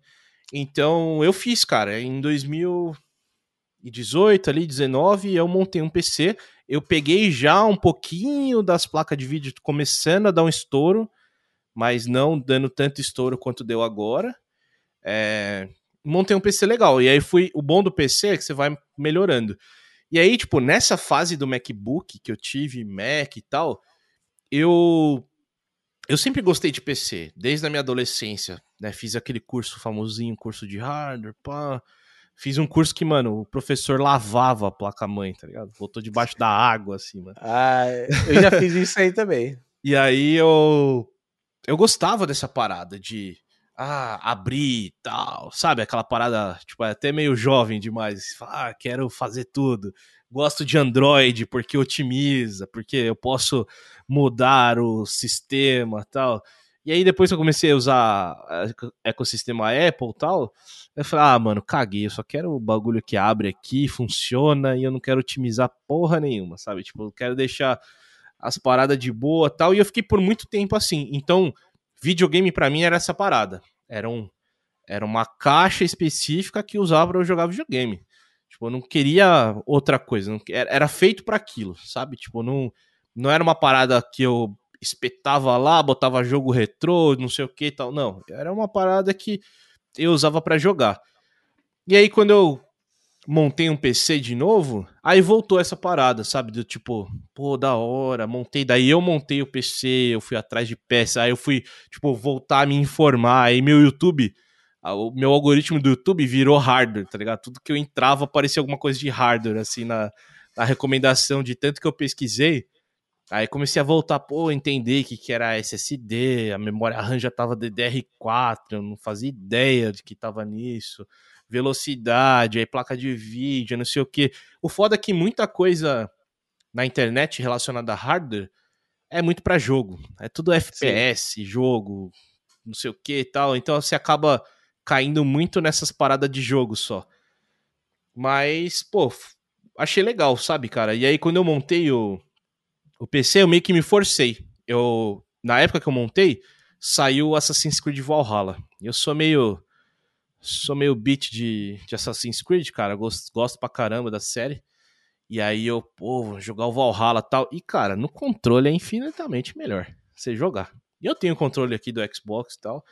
S1: Então eu fiz, cara, em 2018 ali, 19, eu montei um PC. Eu peguei já um pouquinho das placas de vídeo começando a dar um estouro, mas não dando tanto estouro quanto deu agora. É, montei um PC legal. E aí fui. O bom do PC é que você vai melhorando. E aí, tipo, nessa fase do MacBook que eu tive, Mac e tal, eu. Eu sempre gostei de PC, desde a minha adolescência, né? Fiz aquele curso famosinho, curso de hardware, pá. Fiz um curso que, mano, o professor lavava a placa-mãe, tá ligado? Botou debaixo da água, assim, mano.
S2: Ah, eu já fiz isso aí também.
S1: E aí eu. Eu gostava dessa parada de ah, abrir e tal, sabe? Aquela parada, tipo, é até meio jovem demais. Ah, quero fazer tudo. Gosto de Android porque otimiza, porque eu posso mudar o sistema tal. E aí depois que eu comecei a usar ecossistema Apple e tal, eu falei, ah, mano, caguei, eu só quero o bagulho que abre aqui, funciona, e eu não quero otimizar porra nenhuma, sabe? Tipo, eu quero deixar as paradas de boa tal. E eu fiquei por muito tempo assim. Então, videogame para mim era essa parada. Era, um, era uma caixa específica que usava para jogar videogame. Tipo, eu não queria outra coisa. Não, era feito para aquilo, sabe? Tipo, não, não era uma parada que eu espetava lá, botava jogo retrô, não sei o que e tal. Não, era uma parada que eu usava para jogar. E aí, quando eu montei um PC de novo, aí voltou essa parada, sabe? Do tipo, pô, da hora, montei. Daí eu montei o PC, eu fui atrás de peça, aí eu fui, tipo, voltar a me informar. Aí meu YouTube, o meu algoritmo do YouTube virou hardware, tá ligado? Tudo que eu entrava aparecia alguma coisa de hardware, assim, na, na recomendação de tanto que eu pesquisei. Aí comecei a voltar, pô, entender que, que era SSD, a memória RAM já tava DDR4, eu não fazia ideia de que tava nisso velocidade, aí placa de vídeo, não sei o que. O foda é que muita coisa na internet relacionada a hardware é muito para jogo. É tudo FPS, Sim. jogo, não sei o que e tal. Então você acaba caindo muito nessas paradas de jogo só. Mas, pô, achei legal, sabe, cara? E aí quando eu montei o, o PC, eu meio que me forcei. Eu, na época que eu montei, saiu Assassin's Creed Valhalla. Eu sou meio. Sou meio beat de, de Assassin's Creed, cara. Gosto, gosto pra caramba da série. E aí eu, pô, vou jogar o Valhalla tal. E, cara, no controle é infinitamente melhor você jogar. E eu tenho o controle aqui do Xbox e tal.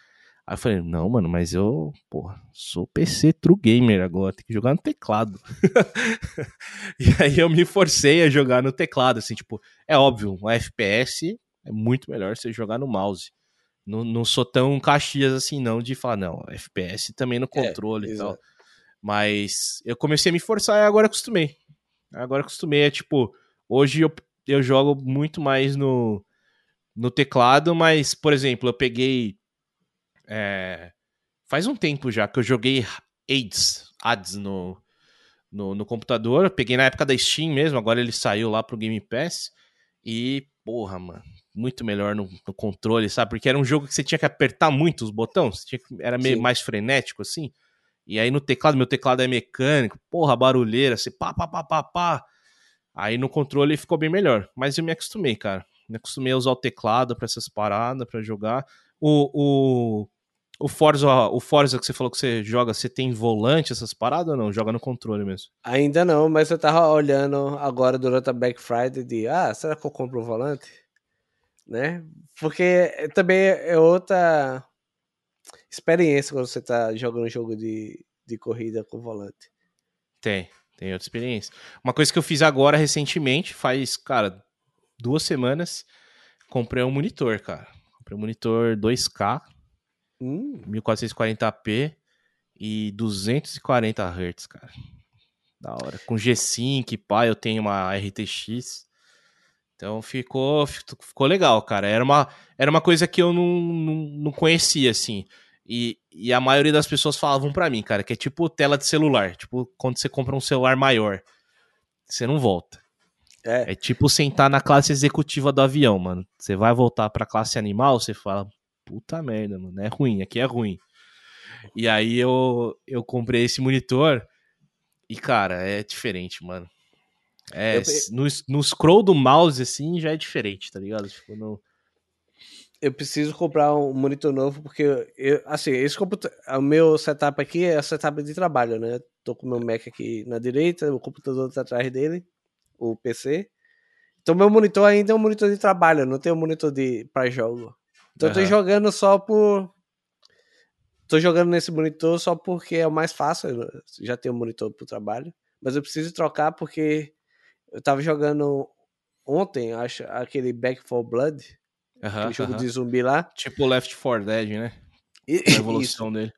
S1: Aí eu falei, não, mano, mas eu, porra, sou PC True Gamer agora, tem que jogar no teclado. [LAUGHS] e aí eu me forcei a jogar no teclado, assim, tipo, é óbvio, um FPS é muito melhor você jogar no mouse. Não, não sou tão caxias assim, não, de falar, não, FPS também no é, controle é, e tal. Mas eu comecei a me forçar e agora acostumei. Agora acostumei, é tipo, hoje eu, eu jogo muito mais no, no teclado, mas, por exemplo, eu peguei é, faz um tempo já que eu joguei AIDS, ads no, no, no, computador. Eu peguei na época da Steam mesmo, agora ele saiu lá pro Game Pass. E, porra, mano, muito melhor no, no controle, sabe? Porque era um jogo que você tinha que apertar muito os botões, que, era meio Sim. mais frenético assim. E aí no teclado, meu teclado é mecânico, porra, barulheira, você pá, pá, pá, pá, pá. Aí no controle ficou bem melhor. Mas eu me acostumei, cara. Me acostumei a usar o teclado para essas paradas, para jogar. O, o, o Forza, o Forza que você falou que você joga, você tem volante, essas paradas ou não? Joga no controle mesmo?
S2: Ainda não, mas eu tava olhando agora durante a Black Friday de, ah, será que eu compro o volante? Né? Porque também é outra experiência quando você tá jogando um jogo de, de corrida com volante.
S1: Tem, tem outra experiência. Uma coisa que eu fiz agora recentemente, faz, cara, duas semanas, comprei um monitor, cara. Comprei um monitor 2K, Hum. 1440p e 240 Hz, cara. Da hora. Com G-Sync, pá, eu tenho uma RTX. Então ficou, ficou legal, cara. Era uma, era uma coisa que eu não, não, não conhecia, assim. E, e a maioria das pessoas falavam para mim, cara, que é tipo tela de celular. Tipo, quando você compra um celular maior, você não volta. É. é tipo sentar na classe executiva do avião, mano. Você vai voltar pra classe animal, você fala, puta merda, mano, é ruim, aqui é ruim. E aí eu, eu comprei esse monitor e, cara, é diferente, mano. É, eu... no, no scroll do mouse, assim, já é diferente, tá ligado? Tipo, no...
S2: Eu preciso comprar um monitor novo, porque, eu, assim, esse computador, o meu setup aqui é o setup de trabalho, né? Tô com o meu Mac aqui na direita, o computador tá atrás dele, o PC. Então, meu monitor ainda é um monitor de trabalho, não tem um monitor de para jogo. Então uhum. eu tô jogando só por. Tô jogando nesse monitor só porque é o mais fácil. já tenho um monitor pro trabalho. Mas eu preciso trocar porque eu tava jogando ontem, acho, aquele Back for Blood. Uhum, aquele jogo uhum. de zumbi lá.
S1: Tipo Left 4 Dead, né? E, a evolução dele.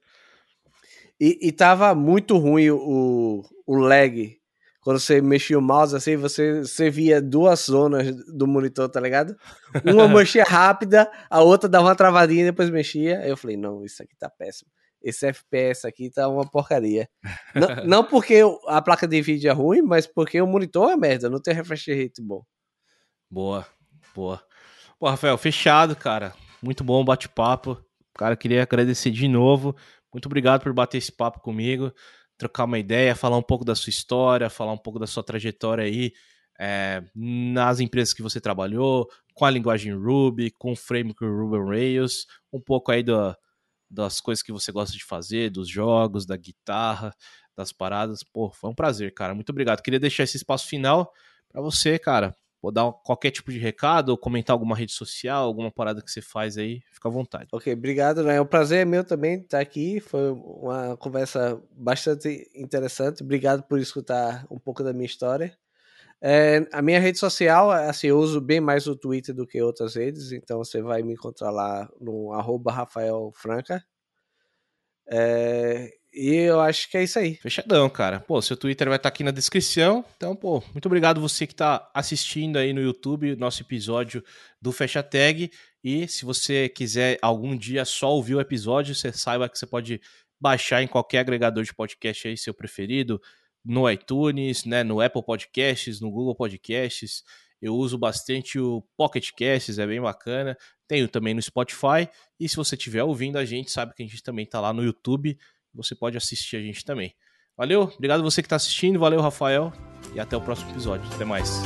S2: E, e tava muito ruim o, o lag quando você mexia o mouse assim, você, você via duas zonas do monitor, tá ligado? Uma [LAUGHS] mexia rápida, a outra dava uma travadinha e depois mexia. Aí eu falei, não, isso aqui tá péssimo. Esse FPS aqui tá uma porcaria. não, [LAUGHS] não porque a placa de vídeo é ruim, mas porque o monitor é merda, não tem refresh rate bom.
S1: Boa, boa. Pô, Rafael, fechado, cara. Muito bom o bate-papo. Cara, queria agradecer de novo. Muito obrigado por bater esse papo comigo trocar uma ideia, falar um pouco da sua história, falar um pouco da sua trajetória aí é, nas empresas que você trabalhou, com a linguagem Ruby, com o framework Ruby on Rails, um pouco aí do, das coisas que você gosta de fazer, dos jogos, da guitarra, das paradas. Pô, foi um prazer, cara. Muito obrigado. Queria deixar esse espaço final para você, cara, ou dar qualquer tipo de recado, ou comentar alguma rede social, alguma parada que você faz aí, fica à vontade.
S2: Ok, obrigado, né? O prazer é meu também estar aqui. Foi uma conversa bastante interessante. Obrigado por escutar um pouco da minha história. É, a minha rede social, assim, eu uso bem mais o Twitter do que outras redes, então você vai me encontrar lá no arroba Rafael Franca. É, e eu acho que é isso aí.
S1: Fechadão, cara. Pô, seu Twitter vai estar tá aqui na descrição. Então, pô, muito obrigado você que está assistindo aí no YouTube nosso episódio do Fecha Tag. E se você quiser algum dia só ouvir o episódio, você saiba que você pode baixar em qualquer agregador de podcast aí, seu preferido, no iTunes, né, no Apple Podcasts, no Google Podcasts. Eu uso bastante o Pocket Casts, é bem bacana. Tenho também no Spotify. E se você estiver ouvindo a gente, sabe que a gente também está lá no YouTube você pode assistir a gente também. Valeu, obrigado você que está assistindo, valeu Rafael e até o próximo episódio. Até mais.